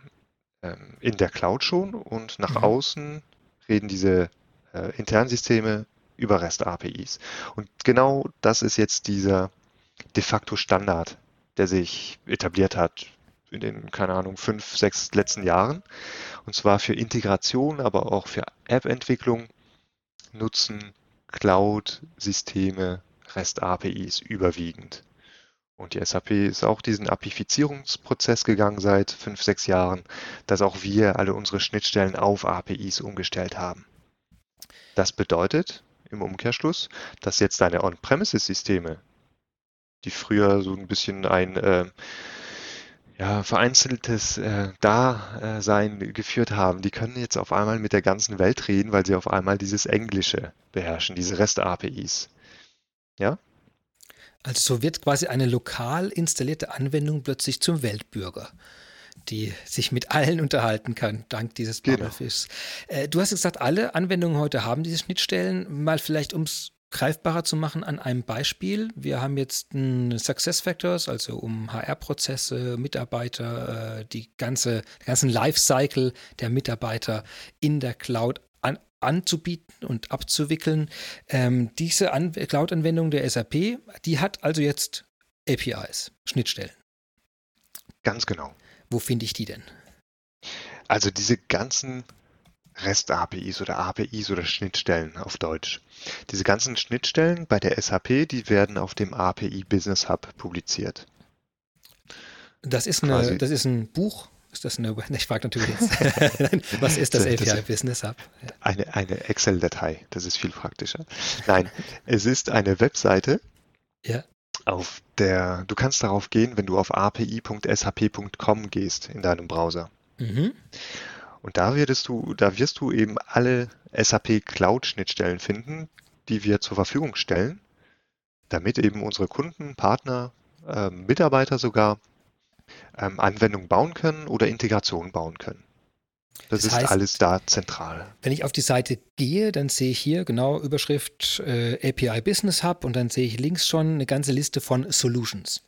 ähm, in der Cloud schon und nach mhm. außen reden diese äh, internen Systeme über REST-APIs. Und genau das ist jetzt dieser de facto Standard, der sich etabliert hat in den, keine Ahnung, fünf, sechs letzten Jahren. Und zwar für Integration, aber auch für App-Entwicklung nutzen Cloud-Systeme REST-APIs überwiegend. Und die SAP ist auch diesen Apifizierungsprozess gegangen seit fünf, sechs Jahren, dass auch wir alle unsere Schnittstellen auf APIs umgestellt haben. Das bedeutet im Umkehrschluss, dass jetzt deine On-Premises-Systeme, die früher so ein bisschen ein äh, ja, vereinzeltes äh, Dasein geführt haben, die können jetzt auf einmal mit der ganzen Welt reden, weil sie auf einmal dieses Englische beherrschen, diese REST-APIs. Ja? Also so wird quasi eine lokal installierte Anwendung plötzlich zum Weltbürger, die sich mit allen (laughs) unterhalten kann, dank dieses Bubblefishs. Genau. Äh, du hast gesagt, alle Anwendungen heute haben diese Schnittstellen. Mal vielleicht, um es greifbarer zu machen an einem Beispiel. Wir haben jetzt ein Success Factors, also um HR-Prozesse, Mitarbeiter, äh, die ganze, den ganzen Lifecycle der Mitarbeiter in der Cloud anzubieten und abzuwickeln. Ähm, diese An Cloud-Anwendung der SAP, die hat also jetzt APIs, Schnittstellen. Ganz genau. Wo finde ich die denn? Also diese ganzen REST-APIs oder APIs oder Schnittstellen auf Deutsch. Diese ganzen Schnittstellen bei der SAP, die werden auf dem API Business Hub publiziert. Das ist, eine, das ist ein Buch, ist das eine, (laughs) ich frage natürlich jetzt, (laughs) was ist das, API Business Hub? Eine, eine Excel-Datei, das ist viel praktischer. Nein, (laughs) es ist eine Webseite, ja. auf der, du kannst darauf gehen, wenn du auf api.sap.com gehst in deinem Browser. Mhm. Und da wirst du, da wirst du eben alle SAP Cloud-Schnittstellen finden, die wir zur Verfügung stellen, damit eben unsere Kunden, Partner, äh, Mitarbeiter sogar ähm, Anwendungen bauen können oder Integration bauen können. Das, das ist heißt, alles da zentral. Wenn ich auf die Seite gehe, dann sehe ich hier genau Überschrift äh, API Business Hub und dann sehe ich links schon eine ganze Liste von Solutions.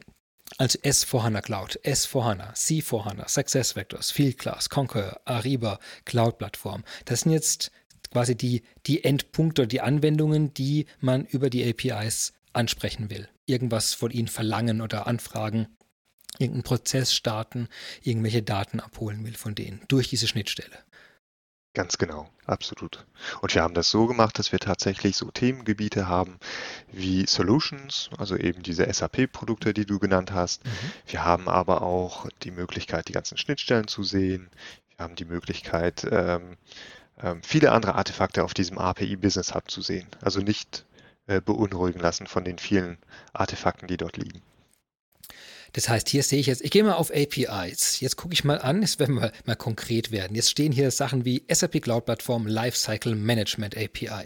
Also S4HANA Cloud, S4HANA, C4HANA, SuccessFactors, Fieldglass, Concur, Ariba, Cloud Plattform. Das sind jetzt quasi die, die Endpunkte, die Anwendungen, die man über die APIs ansprechen will. Irgendwas von ihnen verlangen oder anfragen irgendeinen Prozess starten, irgendwelche Daten abholen will von denen durch diese Schnittstelle. Ganz genau, absolut. Und wir haben das so gemacht, dass wir tatsächlich so Themengebiete haben wie Solutions, also eben diese SAP-Produkte, die du genannt hast. Mhm. Wir haben aber auch die Möglichkeit, die ganzen Schnittstellen zu sehen. Wir haben die Möglichkeit, ähm, ähm, viele andere Artefakte auf diesem API Business Hub zu sehen. Also nicht äh, beunruhigen lassen von den vielen Artefakten, die dort liegen. Das heißt, hier sehe ich jetzt, ich gehe mal auf APIs. Jetzt gucke ich mal an, jetzt werden wir mal, konkret werden. Jetzt stehen hier Sachen wie SAP Cloud Plattform Lifecycle Management API.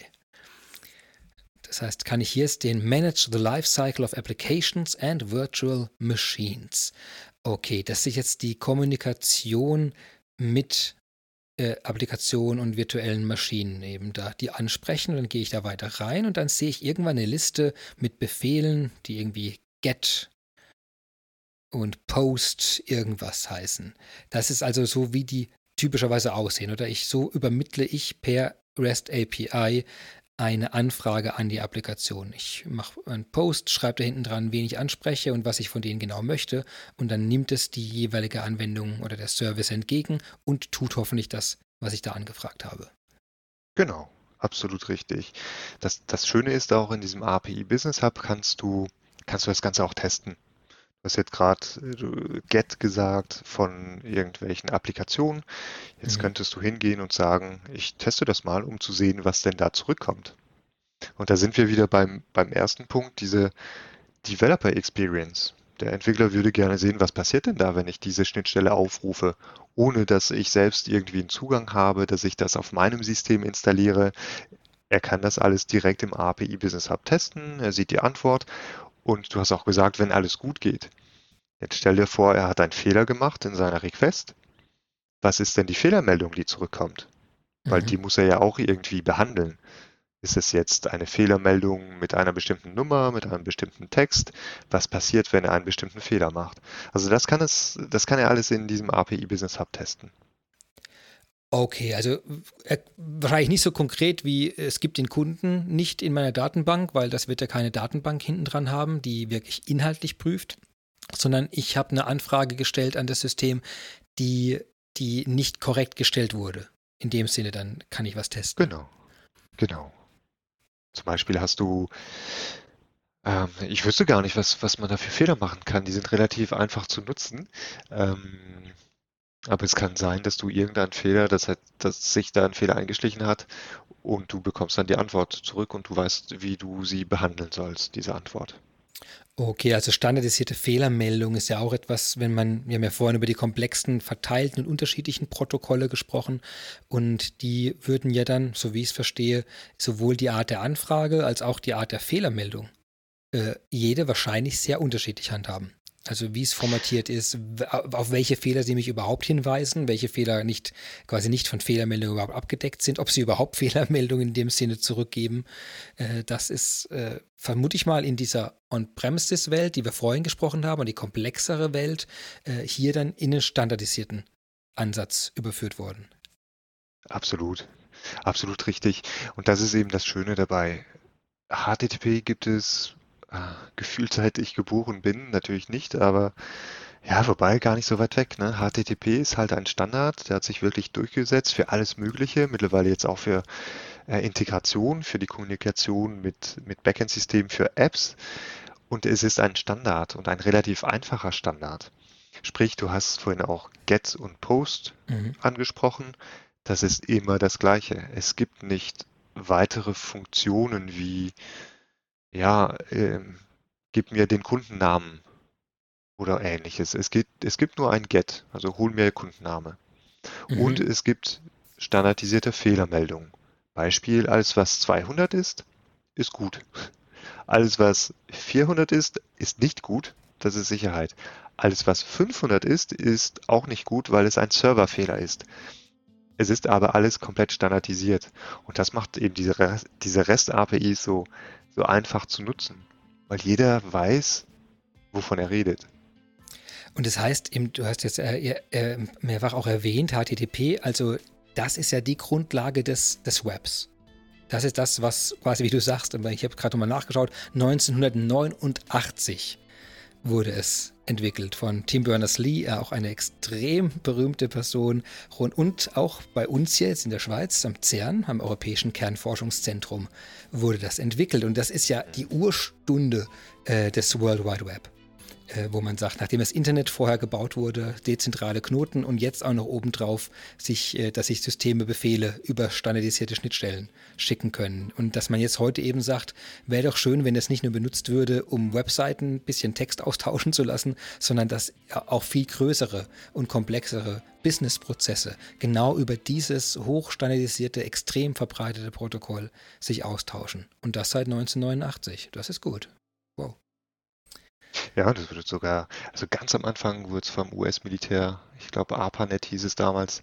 Das heißt, kann ich hier den Manage the Lifecycle of Applications and Virtual Machines. Okay, das ist jetzt die Kommunikation mit äh, Applikationen und virtuellen Maschinen eben da, die ansprechen. Dann gehe ich da weiter rein und dann sehe ich irgendwann eine Liste mit Befehlen, die irgendwie get und Post irgendwas heißen. Das ist also so, wie die typischerweise aussehen. Oder ich so übermittle ich per REST API eine Anfrage an die Applikation. Ich mache einen Post, schreibe da hinten dran, wen ich anspreche und was ich von denen genau möchte. Und dann nimmt es die jeweilige Anwendung oder der Service entgegen und tut hoffentlich das, was ich da angefragt habe. Genau, absolut richtig. Das, das Schöne ist auch in diesem API Business Hub kannst du, kannst du das Ganze auch testen hast jetzt gerade äh, Get gesagt von irgendwelchen Applikationen. Jetzt mhm. könntest du hingehen und sagen, ich teste das mal, um zu sehen, was denn da zurückkommt. Und da sind wir wieder beim, beim ersten Punkt, diese Developer Experience. Der Entwickler würde gerne sehen, was passiert denn da, wenn ich diese Schnittstelle aufrufe, ohne dass ich selbst irgendwie einen Zugang habe, dass ich das auf meinem System installiere. Er kann das alles direkt im API Business Hub testen, er sieht die Antwort und du hast auch gesagt, wenn alles gut geht. Jetzt stell dir vor, er hat einen Fehler gemacht in seiner Request. Was ist denn die Fehlermeldung, die zurückkommt? Weil mhm. die muss er ja auch irgendwie behandeln. Ist es jetzt eine Fehlermeldung mit einer bestimmten Nummer, mit einem bestimmten Text? Was passiert, wenn er einen bestimmten Fehler macht? Also das kann es, das kann er alles in diesem API Business Hub testen. Okay, also äh, wahrscheinlich nicht so konkret wie es gibt den Kunden nicht in meiner Datenbank, weil das wird ja keine Datenbank hinten dran haben, die wirklich inhaltlich prüft, sondern ich habe eine Anfrage gestellt an das System, die, die nicht korrekt gestellt wurde. In dem Sinne, dann kann ich was testen. Genau, genau. Zum Beispiel hast du, ähm, ich wüsste gar nicht, was, was man da für Fehler machen kann. Die sind relativ einfach zu nutzen. Ähm, aber es kann sein, dass du irgendeinen Fehler, dass, halt, dass sich da ein Fehler eingeschlichen hat und du bekommst dann die Antwort zurück und du weißt, wie du sie behandeln sollst, diese Antwort. Okay, also standardisierte Fehlermeldung ist ja auch etwas, wenn man, wir haben ja vorhin über die komplexen, verteilten und unterschiedlichen Protokolle gesprochen und die würden ja dann, so wie ich es verstehe, sowohl die Art der Anfrage als auch die Art der Fehlermeldung äh, jede wahrscheinlich sehr unterschiedlich handhaben. Also wie es formatiert ist, auf welche Fehler sie mich überhaupt hinweisen, welche Fehler nicht quasi nicht von Fehlermeldungen überhaupt abgedeckt sind, ob sie überhaupt (laughs) Fehlermeldungen in dem Sinne zurückgeben. Äh, das ist, äh, vermute ich mal, in dieser On-Premises-Welt, die wir vorhin gesprochen haben, und die komplexere Welt, äh, hier dann in einen standardisierten Ansatz überführt worden. Absolut, absolut richtig. Und das ist eben das Schöne dabei. HTTP gibt es Ah, gefühlt seit ich geboren bin, natürlich nicht, aber ja, wobei gar nicht so weit weg. Ne? HTTP ist halt ein Standard, der hat sich wirklich durchgesetzt für alles Mögliche, mittlerweile jetzt auch für äh, Integration, für die Kommunikation mit, mit Backend-Systemen für Apps. Und es ist ein Standard und ein relativ einfacher Standard. Sprich, du hast vorhin auch Get und Post mhm. angesprochen. Das ist immer das Gleiche. Es gibt nicht weitere Funktionen wie ja, ähm, gib mir den Kundennamen oder ähnliches. Es gibt, es gibt nur ein Get, also hol mir Kundenname. Mhm. Und es gibt standardisierte Fehlermeldungen. Beispiel, alles was 200 ist, ist gut. Alles was 400 ist, ist nicht gut. Das ist Sicherheit. Alles was 500 ist, ist auch nicht gut, weil es ein Serverfehler ist. Es ist aber alles komplett standardisiert. Und das macht eben diese, Rest, diese REST-APIs so, so einfach zu nutzen, weil jeder weiß, wovon er redet. Und das heißt, du hast jetzt äh, äh, mehrfach auch erwähnt, HTTP, also das ist ja die Grundlage des, des Webs. Das ist das, was quasi, wie du sagst, ich habe gerade nochmal nachgeschaut, 1989 wurde es entwickelt von Tim Berners-Lee, auch eine extrem berühmte Person. Und auch bei uns hier jetzt in der Schweiz, am CERN, am Europäischen Kernforschungszentrum, wurde das entwickelt. Und das ist ja die Urstunde äh, des World Wide Web wo man sagt, nachdem das Internet vorher gebaut wurde, dezentrale Knoten und jetzt auch noch obendrauf, sich, äh, dass sich Systeme Befehle über standardisierte Schnittstellen schicken können. Und dass man jetzt heute eben sagt, wäre doch schön, wenn das nicht nur benutzt würde, um Webseiten ein bisschen Text austauschen zu lassen, sondern dass auch viel größere und komplexere Businessprozesse genau über dieses hochstandardisierte, extrem verbreitete Protokoll sich austauschen. Und das seit 1989. Das ist gut. Ja, das wird sogar, also ganz am Anfang wurde es vom US-Militär, ich glaube ARPANET hieß es damals,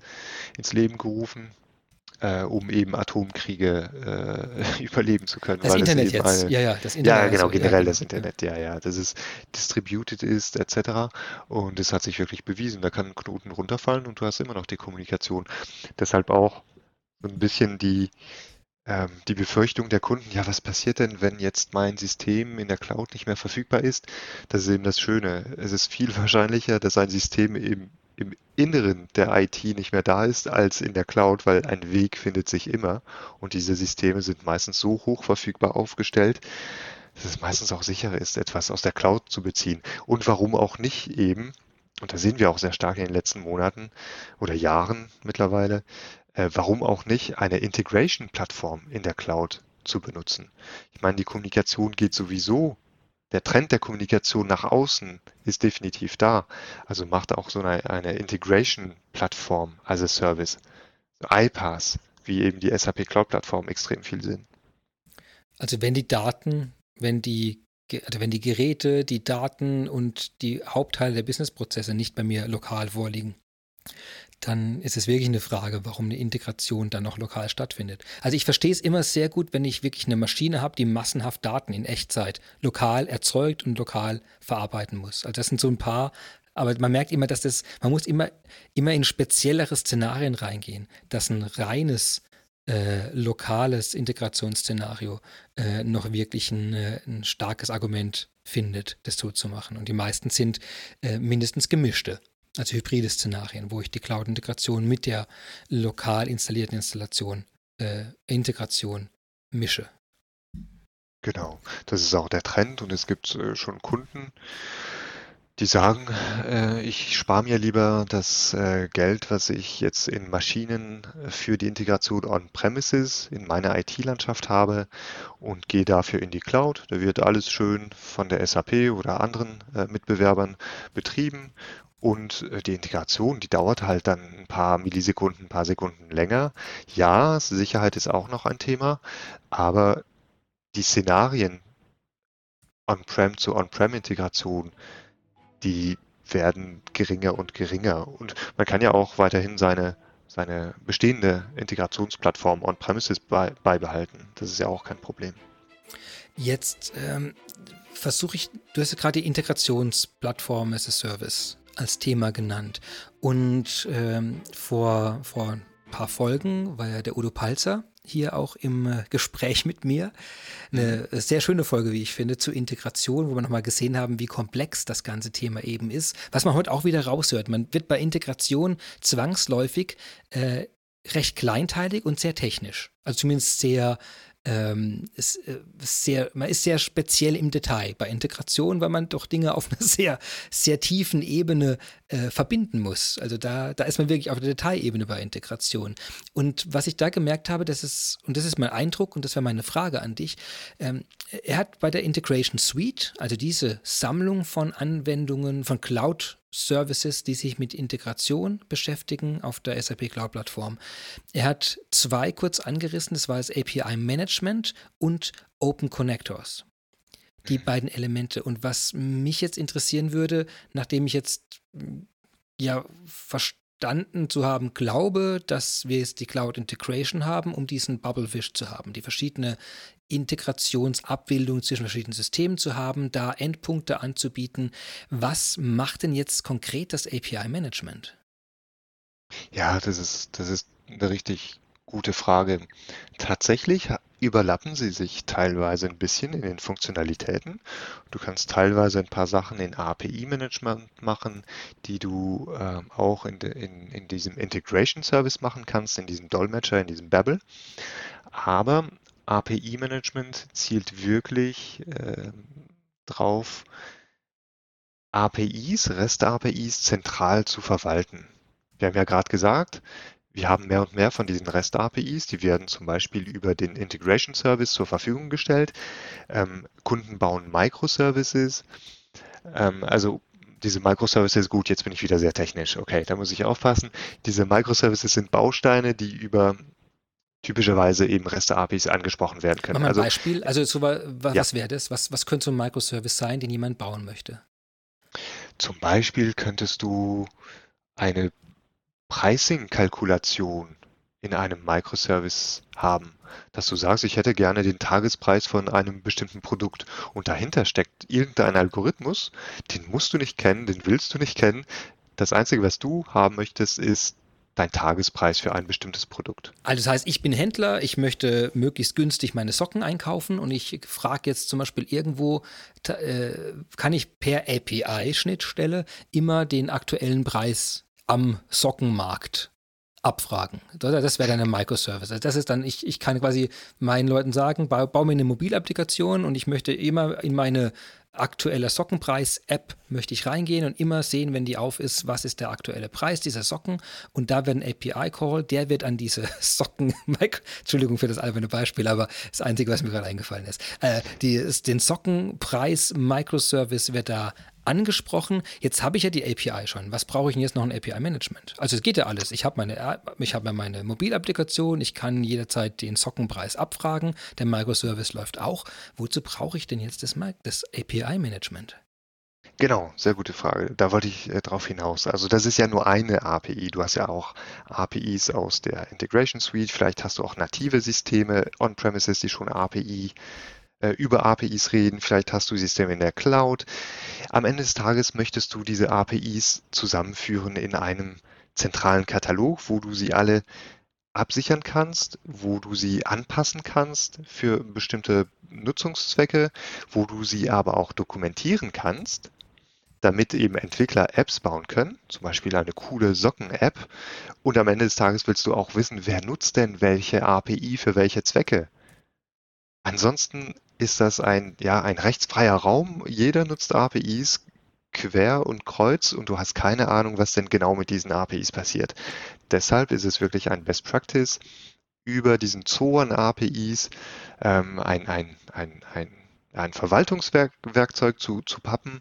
ins Leben gerufen, äh, um eben Atomkriege äh, (laughs) überleben zu können. Das Internet jetzt, eine, ja, ja, das Internet. Ja, genau, also, generell ja, das Internet, ja, ja, dass es distributed ist, etc. Und es hat sich wirklich bewiesen, da kann ein Knoten runterfallen und du hast immer noch die Kommunikation. Deshalb auch so ein bisschen die, die Befürchtung der Kunden, ja, was passiert denn, wenn jetzt mein System in der Cloud nicht mehr verfügbar ist? Das ist eben das Schöne. Es ist viel (laughs) wahrscheinlicher, dass ein System eben im Inneren der IT nicht mehr da ist als in der Cloud, weil ein Weg findet sich immer und diese Systeme sind meistens so hoch verfügbar aufgestellt, dass es meistens auch sicherer ist, etwas aus der Cloud zu beziehen. Und warum auch nicht eben, und da sehen wir auch sehr stark in den letzten Monaten oder Jahren mittlerweile, äh, warum auch nicht eine Integration-Plattform in der Cloud zu benutzen. Ich meine, die Kommunikation geht sowieso, der Trend der Kommunikation nach außen ist definitiv da. Also macht auch so eine, eine Integration-Plattform als a Service, so iPaaS, wie eben die SAP Cloud-Plattform extrem viel Sinn. Also wenn die Daten, wenn die also wenn die Geräte, die Daten und die Hauptteile der Businessprozesse nicht bei mir lokal vorliegen, dann ist es wirklich eine Frage, warum eine Integration dann noch lokal stattfindet. Also ich verstehe es immer sehr gut, wenn ich wirklich eine Maschine habe, die massenhaft Daten in Echtzeit lokal erzeugt und lokal verarbeiten muss. Also das sind so ein paar, aber man merkt immer, dass das, man muss immer, immer in speziellere Szenarien reingehen, dass ein reines äh, lokales Integrationsszenario äh, noch wirklich ein, äh, ein, starkes Argument findet, das so zu machen. Und die meisten sind äh, mindestens gemischte also hybride Szenarien, wo ich die Cloud-Integration mit der lokal installierten Installation, äh, Integration mische. Genau, das ist auch der Trend und es gibt äh, schon Kunden, die sagen, äh, ich spare mir lieber das äh, Geld, was ich jetzt in Maschinen für die Integration on-premises in meiner IT-Landschaft habe und gehe dafür in die Cloud. Da wird alles schön von der SAP oder anderen äh, Mitbewerbern betrieben und äh, die Integration, die dauert halt dann ein paar Millisekunden, ein paar Sekunden länger. Ja, Sicherheit ist auch noch ein Thema, aber die Szenarien On-Prem zu On-Prem-Integration, die werden geringer und geringer. Und man kann ja auch weiterhin seine, seine bestehende Integrationsplattform On-Premises bei, beibehalten. Das ist ja auch kein Problem. Jetzt ähm, versuche ich, du hast ja gerade die Integrationsplattform as a Service als Thema genannt. Und ähm, vor, vor ein paar Folgen war ja der Udo Palzer hier auch im äh, Gespräch mit mir. Eine mhm. sehr schöne Folge, wie ich finde, zur Integration, wo wir nochmal gesehen haben, wie komplex das ganze Thema eben ist. Was man heute auch wieder raushört. Man wird bei Integration zwangsläufig äh, recht kleinteilig und sehr technisch. Also zumindest sehr ähm, ist, äh, sehr, man ist sehr speziell im Detail bei Integration, weil man doch Dinge auf (laughs) einer sehr, sehr tiefen Ebene äh, verbinden muss. Also da, da ist man wirklich auf der Detailebene bei Integration. Und was ich da gemerkt habe, das ist, und das ist mein Eindruck und das wäre meine Frage an dich, ähm, er hat bei der Integration Suite, also diese Sammlung von Anwendungen, von Cloud Services, die sich mit Integration beschäftigen auf der SAP Cloud Plattform. Er hat zwei kurz angerissen, das war das API Management und Open Connectors. Die beiden Elemente. Und was mich jetzt interessieren würde, nachdem ich jetzt ja verstanden zu haben glaube, dass wir jetzt die Cloud Integration haben, um diesen Bubblefish zu haben, die verschiedene Integrationsabbildung zwischen verschiedenen Systemen zu haben, da Endpunkte anzubieten. Was macht denn jetzt konkret das API-Management? Ja, das ist, das ist eine richtig gute Frage. Tatsächlich überlappen sie sich teilweise ein bisschen in den Funktionalitäten. Du kannst teilweise ein paar Sachen in API-Management machen, die du äh, auch in, de, in, in diesem Integration Service machen kannst, in diesem Dolmetscher, in diesem Babel. Aber API-Management zielt wirklich äh, drauf, APIs, REST-APIs zentral zu verwalten. Wir haben ja gerade gesagt, wir haben mehr und mehr von diesen REST-APIs, die werden zum Beispiel über den Integration Service zur Verfügung gestellt. Ähm, Kunden bauen Microservices. Ähm, also diese Microservices, gut, jetzt bin ich wieder sehr technisch. Okay, da muss ich aufpassen. Diese Microservices sind Bausteine, die über typischerweise eben REST-APIs angesprochen werden können. Mach mal ein also, Beispiel. Also so, was, ja. wäre das? Was, was könnte so ein Microservice sein, den jemand bauen möchte? Zum Beispiel könntest du eine Pricing-Kalkulation in einem Microservice haben, dass du sagst, ich hätte gerne den Tagespreis von einem bestimmten Produkt und dahinter steckt irgendein Algorithmus, den musst du nicht kennen, den willst du nicht kennen. Das Einzige, was du haben möchtest, ist dein Tagespreis für ein bestimmtes Produkt. Also das heißt, ich bin Händler, ich möchte möglichst günstig meine Socken einkaufen und ich frage jetzt zum Beispiel irgendwo, äh, kann ich per API-Schnittstelle immer den aktuellen Preis am Sockenmarkt abfragen. Das wäre dann ein Microservice. Also das ist dann, ich, ich kann quasi meinen Leuten sagen, baue, mir eine Mobilapplikation und ich möchte immer in meine aktuelle Sockenpreis-App möchte ich reingehen und immer sehen, wenn die auf ist, was ist der aktuelle Preis dieser Socken. Und da wird ein API-Call, der wird an diese (laughs) Socken, Entschuldigung für das alberne Beispiel, aber das Einzige, was mir gerade eingefallen ist, äh, die, ist den Sockenpreis-Microservice wird da angesprochen. Jetzt habe ich ja die API schon. Was brauche ich denn jetzt noch ein API-Management? Also es geht ja alles. Ich habe meine, ich habe meine Mobilapplikation, ich kann jederzeit den Sockenpreis abfragen, der Microservice läuft auch. Wozu brauche ich denn jetzt das, das API-Management? Genau, sehr gute Frage. Da wollte ich äh, drauf hinaus. Also das ist ja nur eine API. Du hast ja auch APIs aus der Integration Suite. Vielleicht hast du auch native Systeme on-premises, die schon API äh, über APIs reden, vielleicht hast du Systeme in der Cloud. Am Ende des Tages möchtest du diese APIs zusammenführen in einem zentralen Katalog, wo du sie alle absichern kannst, wo du sie anpassen kannst für bestimmte Nutzungszwecke, wo du sie aber auch dokumentieren kannst, damit eben Entwickler Apps bauen können, zum Beispiel eine coole Socken-App. Und am Ende des Tages willst du auch wissen, wer nutzt denn welche API für welche Zwecke. Ansonsten ist das ein, ja, ein rechtsfreier Raum. Jeder nutzt APIs quer und kreuz und du hast keine Ahnung, was denn genau mit diesen APIs passiert. Deshalb ist es wirklich ein Best Practice, über diesen Zoo an APIs ähm, ein, ein, ein, ein, ein Verwaltungswerkzeug zu, zu pappen,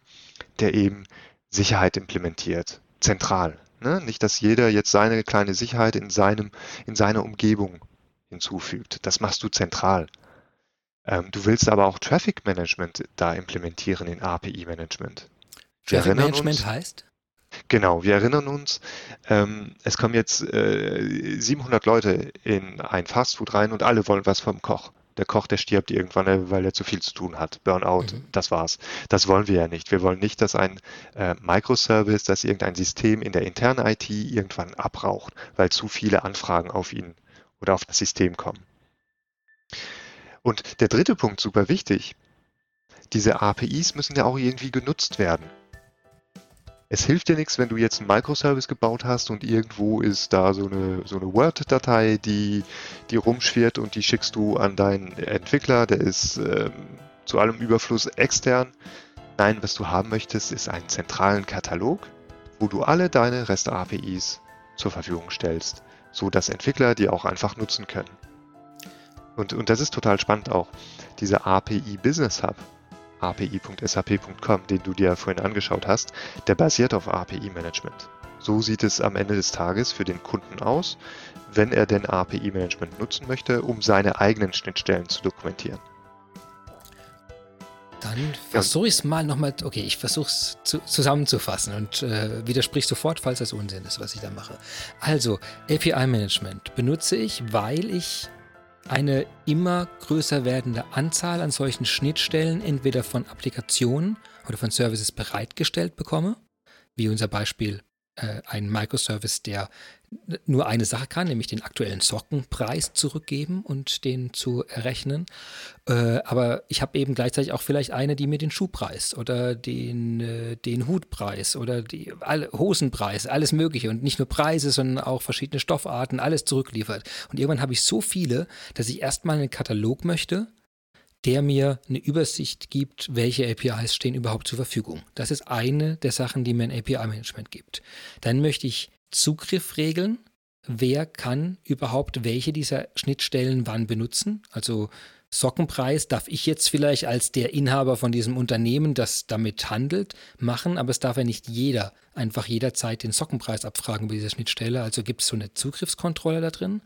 der eben Sicherheit implementiert, zentral. Ne? Nicht, dass jeder jetzt seine kleine Sicherheit in, seinem, in seiner Umgebung hinzufügt. Das machst du zentral. Ähm, du willst aber auch Traffic Management da implementieren in API Management. Traffic Management uns, heißt? Genau, wir erinnern uns, ähm, es kommen jetzt äh, 700 Leute in ein Fastfood rein und alle wollen was vom Koch. Der Koch, der stirbt irgendwann, äh, weil er zu viel zu tun hat. Burnout, mhm. das war's. Das wollen wir ja nicht. Wir wollen nicht, dass ein äh, Microservice, dass irgendein System in der internen IT irgendwann abraucht, weil zu viele Anfragen auf ihn oder auf das System kommen. Und der dritte Punkt, super wichtig, diese APIs müssen ja auch irgendwie genutzt werden. Es hilft dir nichts, wenn du jetzt einen Microservice gebaut hast und irgendwo ist da so eine, so eine Word-Datei, die, die rumschwirrt und die schickst du an deinen Entwickler, der ist ähm, zu allem Überfluss extern. Nein, was du haben möchtest, ist einen zentralen Katalog, wo du alle deine REST-APIs zur Verfügung stellst, so dass Entwickler die auch einfach nutzen können. Und, und das ist total spannend auch. Dieser API Business Hub, api.sap.com, den du dir vorhin angeschaut hast, der basiert auf API Management. So sieht es am Ende des Tages für den Kunden aus, wenn er denn API Management nutzen möchte, um seine eigenen Schnittstellen zu dokumentieren. Dann versuche ich es mal nochmal, okay, ich versuche es zu, zusammenzufassen und äh, widersprich sofort, falls das Unsinn ist, was ich da mache. Also, API Management benutze ich, weil ich eine immer größer werdende Anzahl an solchen Schnittstellen entweder von Applikationen oder von Services bereitgestellt bekomme, wie unser Beispiel äh, ein Microservice, der nur eine Sache kann, nämlich den aktuellen Sockenpreis zurückgeben und den zu errechnen. Äh, aber ich habe eben gleichzeitig auch vielleicht eine, die mir den Schuhpreis oder den, äh, den Hutpreis oder die alle, Hosenpreis, alles Mögliche und nicht nur Preise, sondern auch verschiedene Stoffarten, alles zurückliefert. Und irgendwann habe ich so viele, dass ich erstmal einen Katalog möchte der mir eine Übersicht gibt, welche APIs stehen überhaupt zur Verfügung. Das ist eine der Sachen, die mir ein API-Management gibt. Dann möchte ich Zugriff regeln. Wer kann überhaupt welche dieser Schnittstellen wann benutzen? Also Sockenpreis darf ich jetzt vielleicht als der Inhaber von diesem Unternehmen, das damit handelt, machen, aber es darf ja nicht jeder einfach jederzeit den Sockenpreis abfragen bei dieser Schnittstelle. Also gibt es so eine Zugriffskontrolle da drin.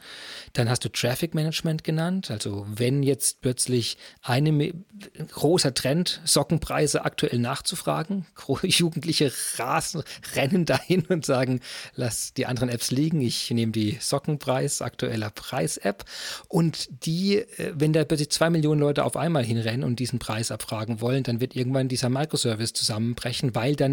Dann hast du Traffic Management genannt. Also wenn jetzt plötzlich ein großer Trend, Sockenpreise aktuell nachzufragen, (laughs) Jugendliche rasen, rennen dahin und sagen, lass die anderen Apps liegen, ich nehme die Sockenpreis, aktueller Preis-App. Und die, äh, wenn da plötzlich zwei Millionen Leute auf einmal hinrennen und diesen Preis abfragen wollen, dann wird irgendwann dieser Microservice zusammenbrechen, weil da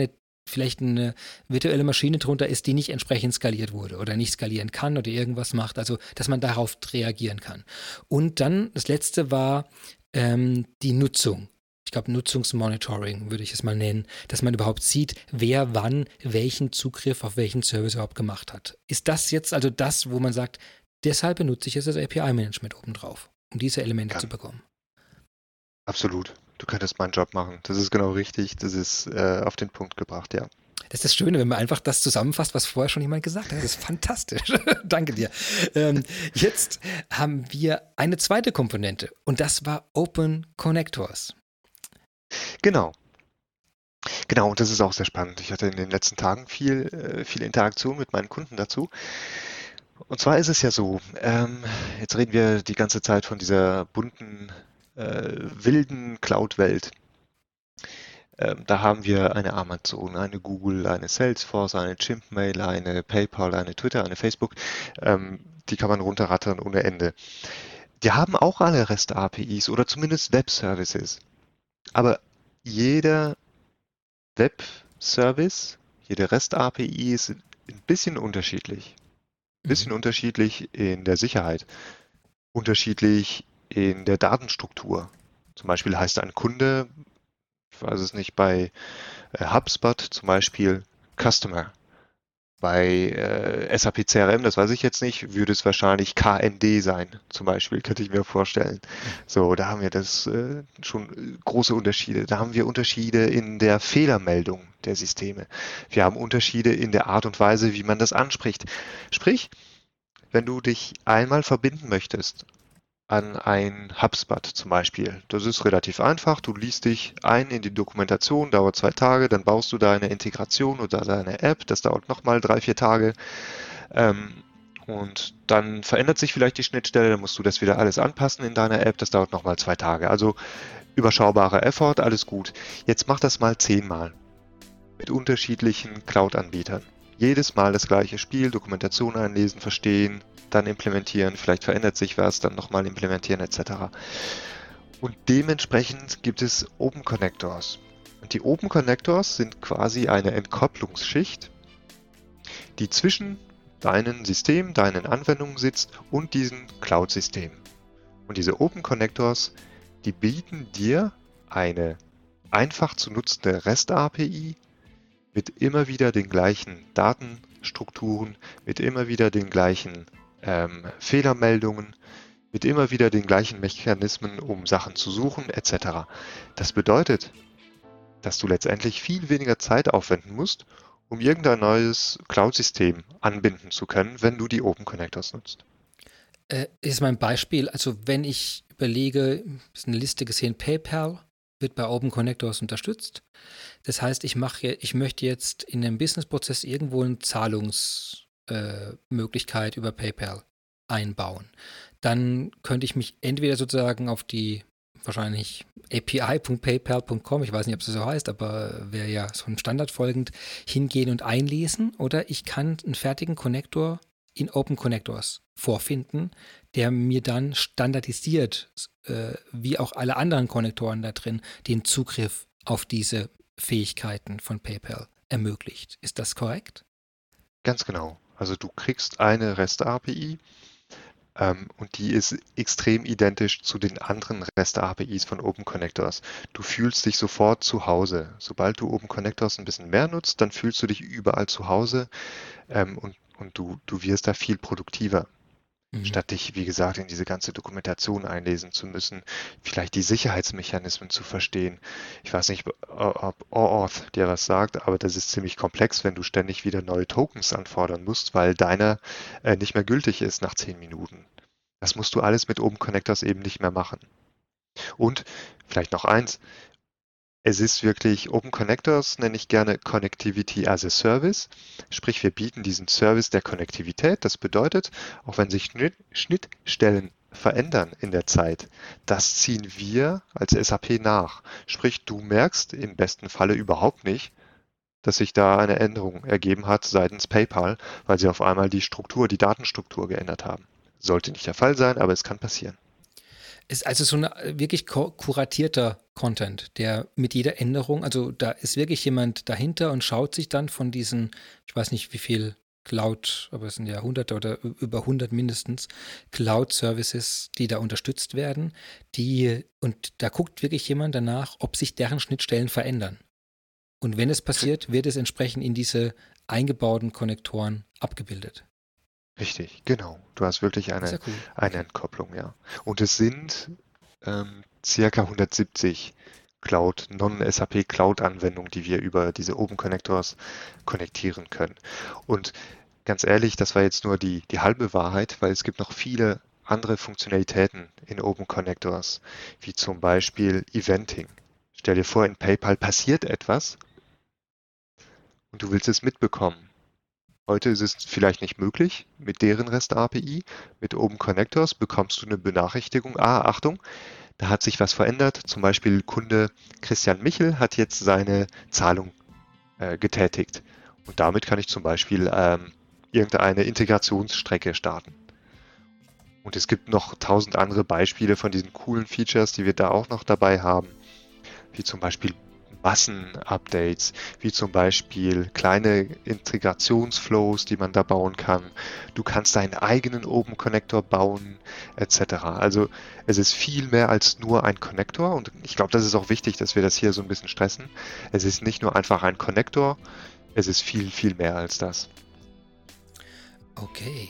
vielleicht eine virtuelle Maschine drunter ist, die nicht entsprechend skaliert wurde oder nicht skalieren kann oder irgendwas macht, also dass man darauf reagieren kann. Und dann das letzte war ähm, die Nutzung. Ich glaube, Nutzungsmonitoring würde ich es mal nennen, dass man überhaupt sieht, wer wann welchen Zugriff auf welchen Service überhaupt gemacht hat. Ist das jetzt also das, wo man sagt, deshalb benutze ich jetzt das API-Management obendrauf, um diese Elemente ja. zu bekommen? Absolut du könntest meinen Job machen. Das ist genau richtig. Das ist äh, auf den Punkt gebracht, ja. Das ist das Schöne, wenn man einfach das zusammenfasst, was vorher schon jemand gesagt hat. Das ist fantastisch. (laughs) Danke dir. Ähm, jetzt haben wir eine zweite Komponente und das war Open Connectors. Genau. Genau, und das ist auch sehr spannend. Ich hatte in den letzten Tagen viel, äh, viel Interaktion mit meinen Kunden dazu. Und zwar ist es ja so, ähm, jetzt reden wir die ganze Zeit von dieser bunten äh, wilden Cloud-Welt. Ähm, da haben wir eine Amazon, eine Google, eine Salesforce, eine Chimpmail, eine PayPal, eine Twitter, eine Facebook. Ähm, die kann man runterrattern ohne Ende. Die haben auch alle REST-APIs oder zumindest Web-Services. Aber jeder Web-Service, jede REST-API ist ein bisschen unterschiedlich. Ein bisschen mhm. unterschiedlich in der Sicherheit, unterschiedlich in der Datenstruktur. Zum Beispiel heißt ein Kunde, ich weiß es nicht, bei äh, HubSpot zum Beispiel Customer. Bei äh, SAP CRM, das weiß ich jetzt nicht, würde es wahrscheinlich KND sein, zum Beispiel, könnte ich mir vorstellen. So, da haben wir das äh, schon große Unterschiede. Da haben wir Unterschiede in der Fehlermeldung der Systeme. Wir haben Unterschiede in der Art und Weise, wie man das anspricht. Sprich, wenn du dich einmal verbinden möchtest an ein HubSpot zum Beispiel. Das ist relativ einfach. Du liest dich ein in die Dokumentation, dauert zwei Tage, dann baust du deine Integration oder deine App. Das dauert nochmal drei, vier Tage. Ähm, und dann verändert sich vielleicht die Schnittstelle, dann musst du das wieder alles anpassen in deiner App. Das dauert nochmal zwei Tage. Also überschaubarer Effort, alles gut. Jetzt mach das mal zehnmal mit unterschiedlichen Cloud-Anbietern. Jedes Mal das gleiche Spiel, Dokumentation einlesen, verstehen, dann implementieren, vielleicht verändert sich was, dann nochmal implementieren etc. Und dementsprechend gibt es Open Connectors. Und die Open Connectors sind quasi eine Entkopplungsschicht, die zwischen deinem System, deinen Anwendungen sitzt und diesen Cloud-Systemen. Und diese Open Connectors, die bieten dir eine einfach zu nutzende REST-API mit immer wieder den gleichen Datenstrukturen, mit immer wieder den gleichen ähm, Fehlermeldungen, mit immer wieder den gleichen Mechanismen, um Sachen zu suchen etc. Das bedeutet, dass du letztendlich viel weniger Zeit aufwenden musst, um irgendein neues Cloud-System anbinden zu können, wenn du die Open Connectors nutzt. Äh, ist mein Beispiel, also wenn ich überlege, ist eine Liste gesehen, PayPal wird bei Open Connectors unterstützt. Das heißt, ich mache, ich möchte jetzt in einem Businessprozess irgendwo eine Zahlungsmöglichkeit äh, über PayPal einbauen. Dann könnte ich mich entweder sozusagen auf die wahrscheinlich api.paypal.com, ich weiß nicht, ob es so heißt, aber wäre ja so ein Standard folgend, hingehen und einlesen oder ich kann einen fertigen Connector in Open Connectors vorfinden, der mir dann standardisiert, äh, wie auch alle anderen Konnektoren da drin, den Zugriff auf diese Fähigkeiten von PayPal ermöglicht. Ist das korrekt? Ganz genau. Also du kriegst eine REST-API ähm, und die ist extrem identisch zu den anderen REST-APIs von Open Connectors. Du fühlst dich sofort zu Hause. Sobald du Open Connectors ein bisschen mehr nutzt, dann fühlst du dich überall zu Hause ähm, und, und du, du wirst da viel produktiver. Mhm. Statt dich, wie gesagt, in diese ganze Dokumentation einlesen zu müssen, vielleicht die Sicherheitsmechanismen zu verstehen. Ich weiß nicht, ob OAuth dir was sagt, aber das ist ziemlich komplex, wenn du ständig wieder neue Tokens anfordern musst, weil deiner äh, nicht mehr gültig ist nach zehn Minuten. Das musst du alles mit Open Connectors eben nicht mehr machen. Und vielleicht noch eins, es ist wirklich Open Connectors, nenne ich gerne Connectivity as a Service. Sprich, wir bieten diesen Service der Konnektivität. Das bedeutet, auch wenn sich Schnittstellen verändern in der Zeit, das ziehen wir als SAP nach. Sprich, du merkst im besten Falle überhaupt nicht, dass sich da eine Änderung ergeben hat seitens PayPal, weil sie auf einmal die Struktur, die Datenstruktur geändert haben. Sollte nicht der Fall sein, aber es kann passieren. Ist also so ein äh, wirklich kuratierter Content, der mit jeder Änderung, also da ist wirklich jemand dahinter und schaut sich dann von diesen, ich weiß nicht wie viel Cloud, aber es sind ja hunderte oder über 100 mindestens Cloud-Services, die da unterstützt werden, die, und da guckt wirklich jemand danach, ob sich deren Schnittstellen verändern. Und wenn es passiert, wird es entsprechend in diese eingebauten Konnektoren abgebildet. Richtig, genau. Du hast wirklich eine, ja cool. eine Entkopplung, ja. Und es sind ähm, circa 170 Cloud, Non-SAP Cloud-Anwendungen, die wir über diese Open Connectors konnektieren können. Und ganz ehrlich, das war jetzt nur die, die halbe Wahrheit, weil es gibt noch viele andere Funktionalitäten in Open Connectors, wie zum Beispiel Eventing. Stell dir vor, in PayPal passiert etwas und du willst es mitbekommen. Heute ist es vielleicht nicht möglich mit deren REST-API. Mit Open Connectors bekommst du eine Benachrichtigung. Ah, Achtung, da hat sich was verändert. Zum Beispiel Kunde Christian Michel hat jetzt seine Zahlung äh, getätigt. Und damit kann ich zum Beispiel ähm, irgendeine Integrationsstrecke starten. Und es gibt noch tausend andere Beispiele von diesen coolen Features, die wir da auch noch dabei haben, wie zum Beispiel Massenupdates, wie zum Beispiel kleine Integrationsflows, die man da bauen kann. Du kannst deinen eigenen Open Connector bauen, etc. Also es ist viel mehr als nur ein Connector und ich glaube, das ist auch wichtig, dass wir das hier so ein bisschen stressen. Es ist nicht nur einfach ein Connector, es ist viel, viel mehr als das. Okay.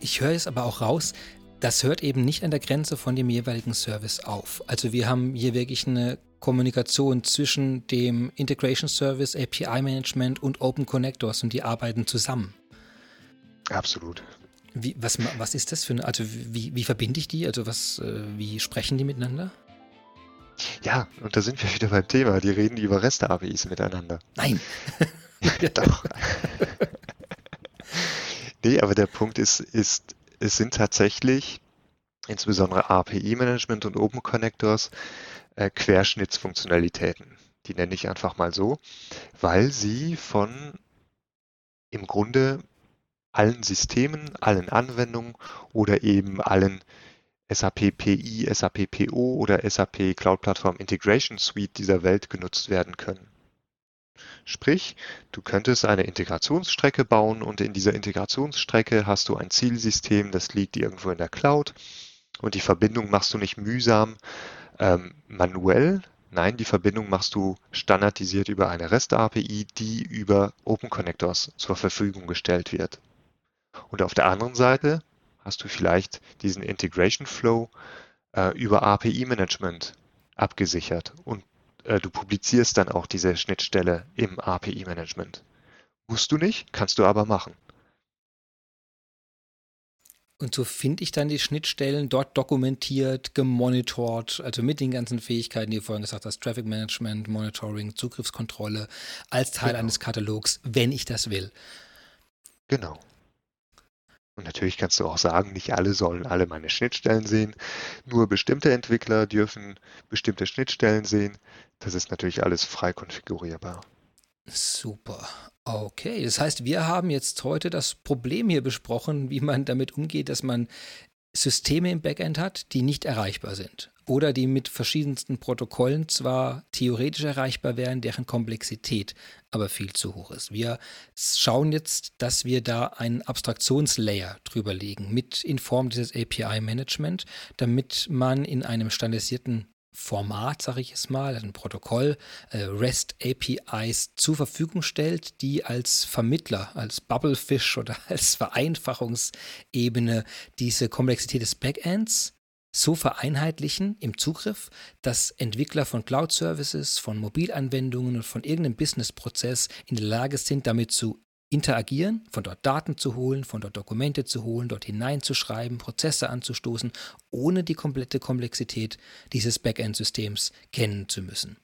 Ich höre es aber auch raus, das hört eben nicht an der Grenze von dem jeweiligen Service auf. Also wir haben hier wirklich eine Kommunikation zwischen dem Integration Service, API Management und Open Connectors und die arbeiten zusammen. Absolut. Wie, was, was ist das für eine, also wie, wie verbinde ich die? Also was, äh, wie sprechen die miteinander? Ja, und da sind wir wieder beim Thema. Die reden über REST-APIs miteinander. Nein. (laughs) doch. (laughs) nee, aber der Punkt ist, ist, es sind tatsächlich insbesondere API-Management und Open Connectors äh, Querschnittsfunktionalitäten. Die nenne ich einfach mal so, weil sie von im Grunde allen Systemen, allen Anwendungen oder eben allen SAP PI, SAP PO oder SAP Cloud Platform Integration Suite dieser Welt genutzt werden können. Sprich, du könntest eine Integrationsstrecke bauen und in dieser Integrationsstrecke hast du ein Zielsystem, das liegt irgendwo in der Cloud und die Verbindung machst du nicht mühsam ähm, manuell. Nein, die Verbindung machst du standardisiert über eine REST-API, die über Open Connectors zur Verfügung gestellt wird. Und auf der anderen Seite hast du vielleicht diesen Integration Flow äh, über API-Management abgesichert und äh, du publizierst dann auch diese Schnittstelle im API-Management. Musst du nicht, kannst du aber machen. Und so finde ich dann die Schnittstellen dort dokumentiert, gemonitort, also mit den ganzen Fähigkeiten, die du vorhin gesagt hast, Traffic Management, Monitoring, Zugriffskontrolle, als Teil genau. eines Katalogs, wenn ich das will. Genau. Und natürlich kannst du auch sagen, nicht alle sollen alle meine Schnittstellen sehen. Nur bestimmte Entwickler dürfen bestimmte Schnittstellen sehen. Das ist natürlich alles frei konfigurierbar. Super. Okay, das heißt, wir haben jetzt heute das Problem hier besprochen, wie man damit umgeht, dass man Systeme im Backend hat, die nicht erreichbar sind oder die mit verschiedensten Protokollen zwar theoretisch erreichbar wären, deren Komplexität aber viel zu hoch ist. Wir schauen jetzt, dass wir da einen Abstraktionslayer drüber legen mit in Form dieses API-Management, damit man in einem standardisierten Format, sage ich es mal, ein Protokoll, äh, REST APIs zur Verfügung stellt, die als Vermittler, als Bubblefish oder (laughs) als Vereinfachungsebene diese Komplexität des Backends so vereinheitlichen im Zugriff, dass Entwickler von Cloud-Services, von Mobilanwendungen und von irgendeinem Businessprozess in der Lage sind, damit zu interagieren, von dort Daten zu holen, von dort Dokumente zu holen, dort hineinzuschreiben, Prozesse anzustoßen, ohne die komplette Komplexität dieses Backend-Systems kennen zu müssen.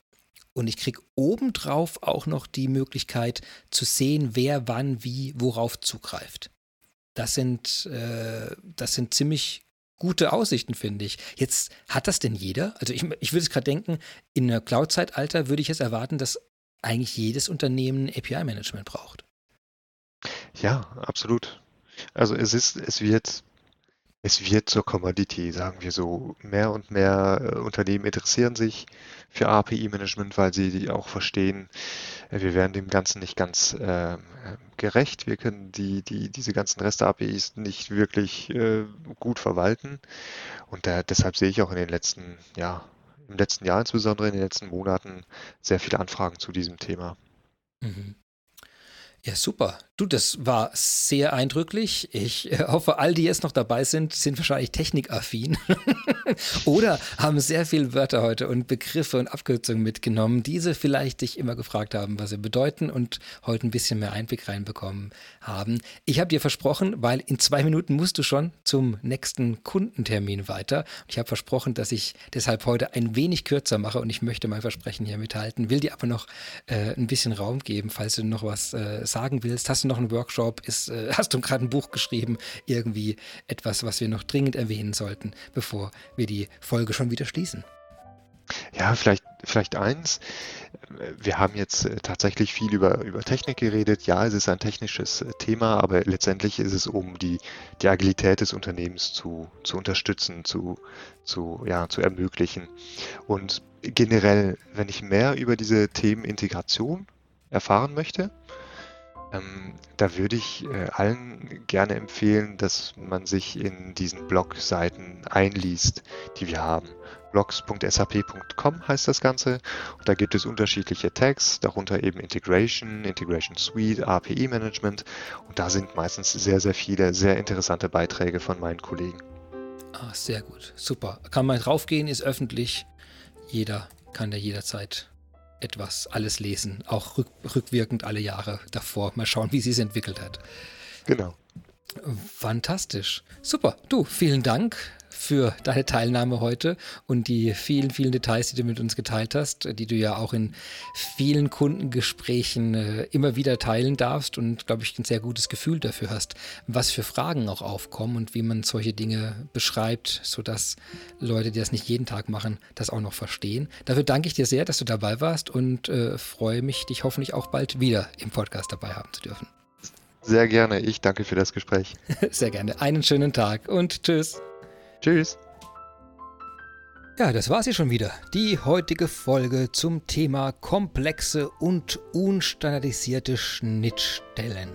Und ich kriege obendrauf auch noch die Möglichkeit zu sehen, wer wann wie worauf zugreift. Das sind, äh, das sind ziemlich gute Aussichten, finde ich. Jetzt hat das denn jeder? Also ich, ich würde es gerade denken, in der Cloud-Zeitalter würde ich es erwarten, dass eigentlich jedes Unternehmen API-Management braucht. Ja, absolut. Also es ist, es wird, es wird zur Commodity, sagen wir so. Mehr und mehr äh, Unternehmen interessieren sich für API-Management, weil sie auch verstehen, äh, wir werden dem Ganzen nicht ganz äh, gerecht. Wir können die, die, diese ganzen Rest-APIs nicht wirklich äh, gut verwalten. Und da, deshalb sehe ich auch in den letzten, ja, im letzten Jahr insbesondere in den letzten Monaten sehr viele Anfragen zu diesem Thema. Mhm. Ja, super. Du, das war sehr eindrücklich. Ich äh, hoffe, all die jetzt noch dabei sind, sind wahrscheinlich technikaffin (laughs) oder haben sehr viele Wörter heute und Begriffe und Abkürzungen mitgenommen, diese vielleicht dich immer gefragt haben, was sie bedeuten und heute ein bisschen mehr Einblick reinbekommen haben. Ich habe dir versprochen, weil in zwei Minuten musst du schon zum nächsten Kundentermin weiter. Ich habe versprochen, dass ich deshalb heute ein wenig kürzer mache und ich möchte mein Versprechen hier mithalten, will dir aber noch äh, ein bisschen Raum geben, falls du noch was äh, sagen willst. Hast du noch einen Workshop? Ist, äh, (laughs) hast du gerade ein Buch geschrieben? Irgendwie etwas, was wir noch dringend erwähnen sollten, bevor wir die Folge schon wieder schließen? Ja, vielleicht, vielleicht eins. Wir haben jetzt äh, tatsächlich viel über, über Technik geredet. Ja, es ist ein technisches äh, Thema, aber letztendlich ist es, um die, die Agilität des Unternehmens zu, zu unterstützen, zu, zu, ja, zu ermöglichen. Und generell, wenn ich mehr über diese Themen Integration erfahren möchte, ähm, da würde ich äh, allen gerne empfehlen, dass man sich in diesen Blog-Seiten einliest, die wir haben. blogs.sap.com heißt das Ganze und da gibt es unterschiedliche Tags, darunter eben Integration, Integration Suite, API Management und da sind meistens sehr, sehr viele sehr interessante Beiträge von meinen Kollegen. Ah, sehr gut, super. Kann man draufgehen, ist öffentlich. Jeder kann da jederzeit etwas alles lesen, auch rück, rückwirkend alle Jahre davor. Mal schauen, wie sie es entwickelt hat. Genau. Fantastisch. Super. Du, vielen Dank für deine Teilnahme heute und die vielen, vielen Details, die du mit uns geteilt hast, die du ja auch in vielen Kundengesprächen äh, immer wieder teilen darfst und, glaube ich, ein sehr gutes Gefühl dafür hast, was für Fragen auch aufkommen und wie man solche Dinge beschreibt, sodass Leute, die das nicht jeden Tag machen, das auch noch verstehen. Dafür danke ich dir sehr, dass du dabei warst und äh, freue mich, dich hoffentlich auch bald wieder im Podcast dabei haben zu dürfen. Sehr gerne. Ich danke für das Gespräch. (laughs) Sehr gerne. Einen schönen Tag und tschüss. Tschüss. Ja, das war sie schon wieder. Die heutige Folge zum Thema komplexe und unstandardisierte Schnittstellen.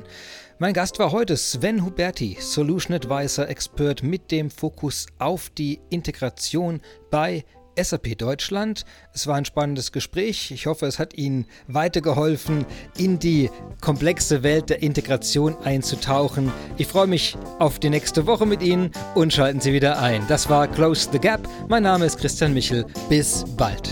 Mein Gast war heute Sven Huberti, Solution Advisor Expert mit dem Fokus auf die Integration bei SAP Deutschland. Es war ein spannendes Gespräch. Ich hoffe, es hat Ihnen weitergeholfen, in die komplexe Welt der Integration einzutauchen. Ich freue mich auf die nächste Woche mit Ihnen und schalten Sie wieder ein. Das war Close the Gap. Mein Name ist Christian Michel. Bis bald.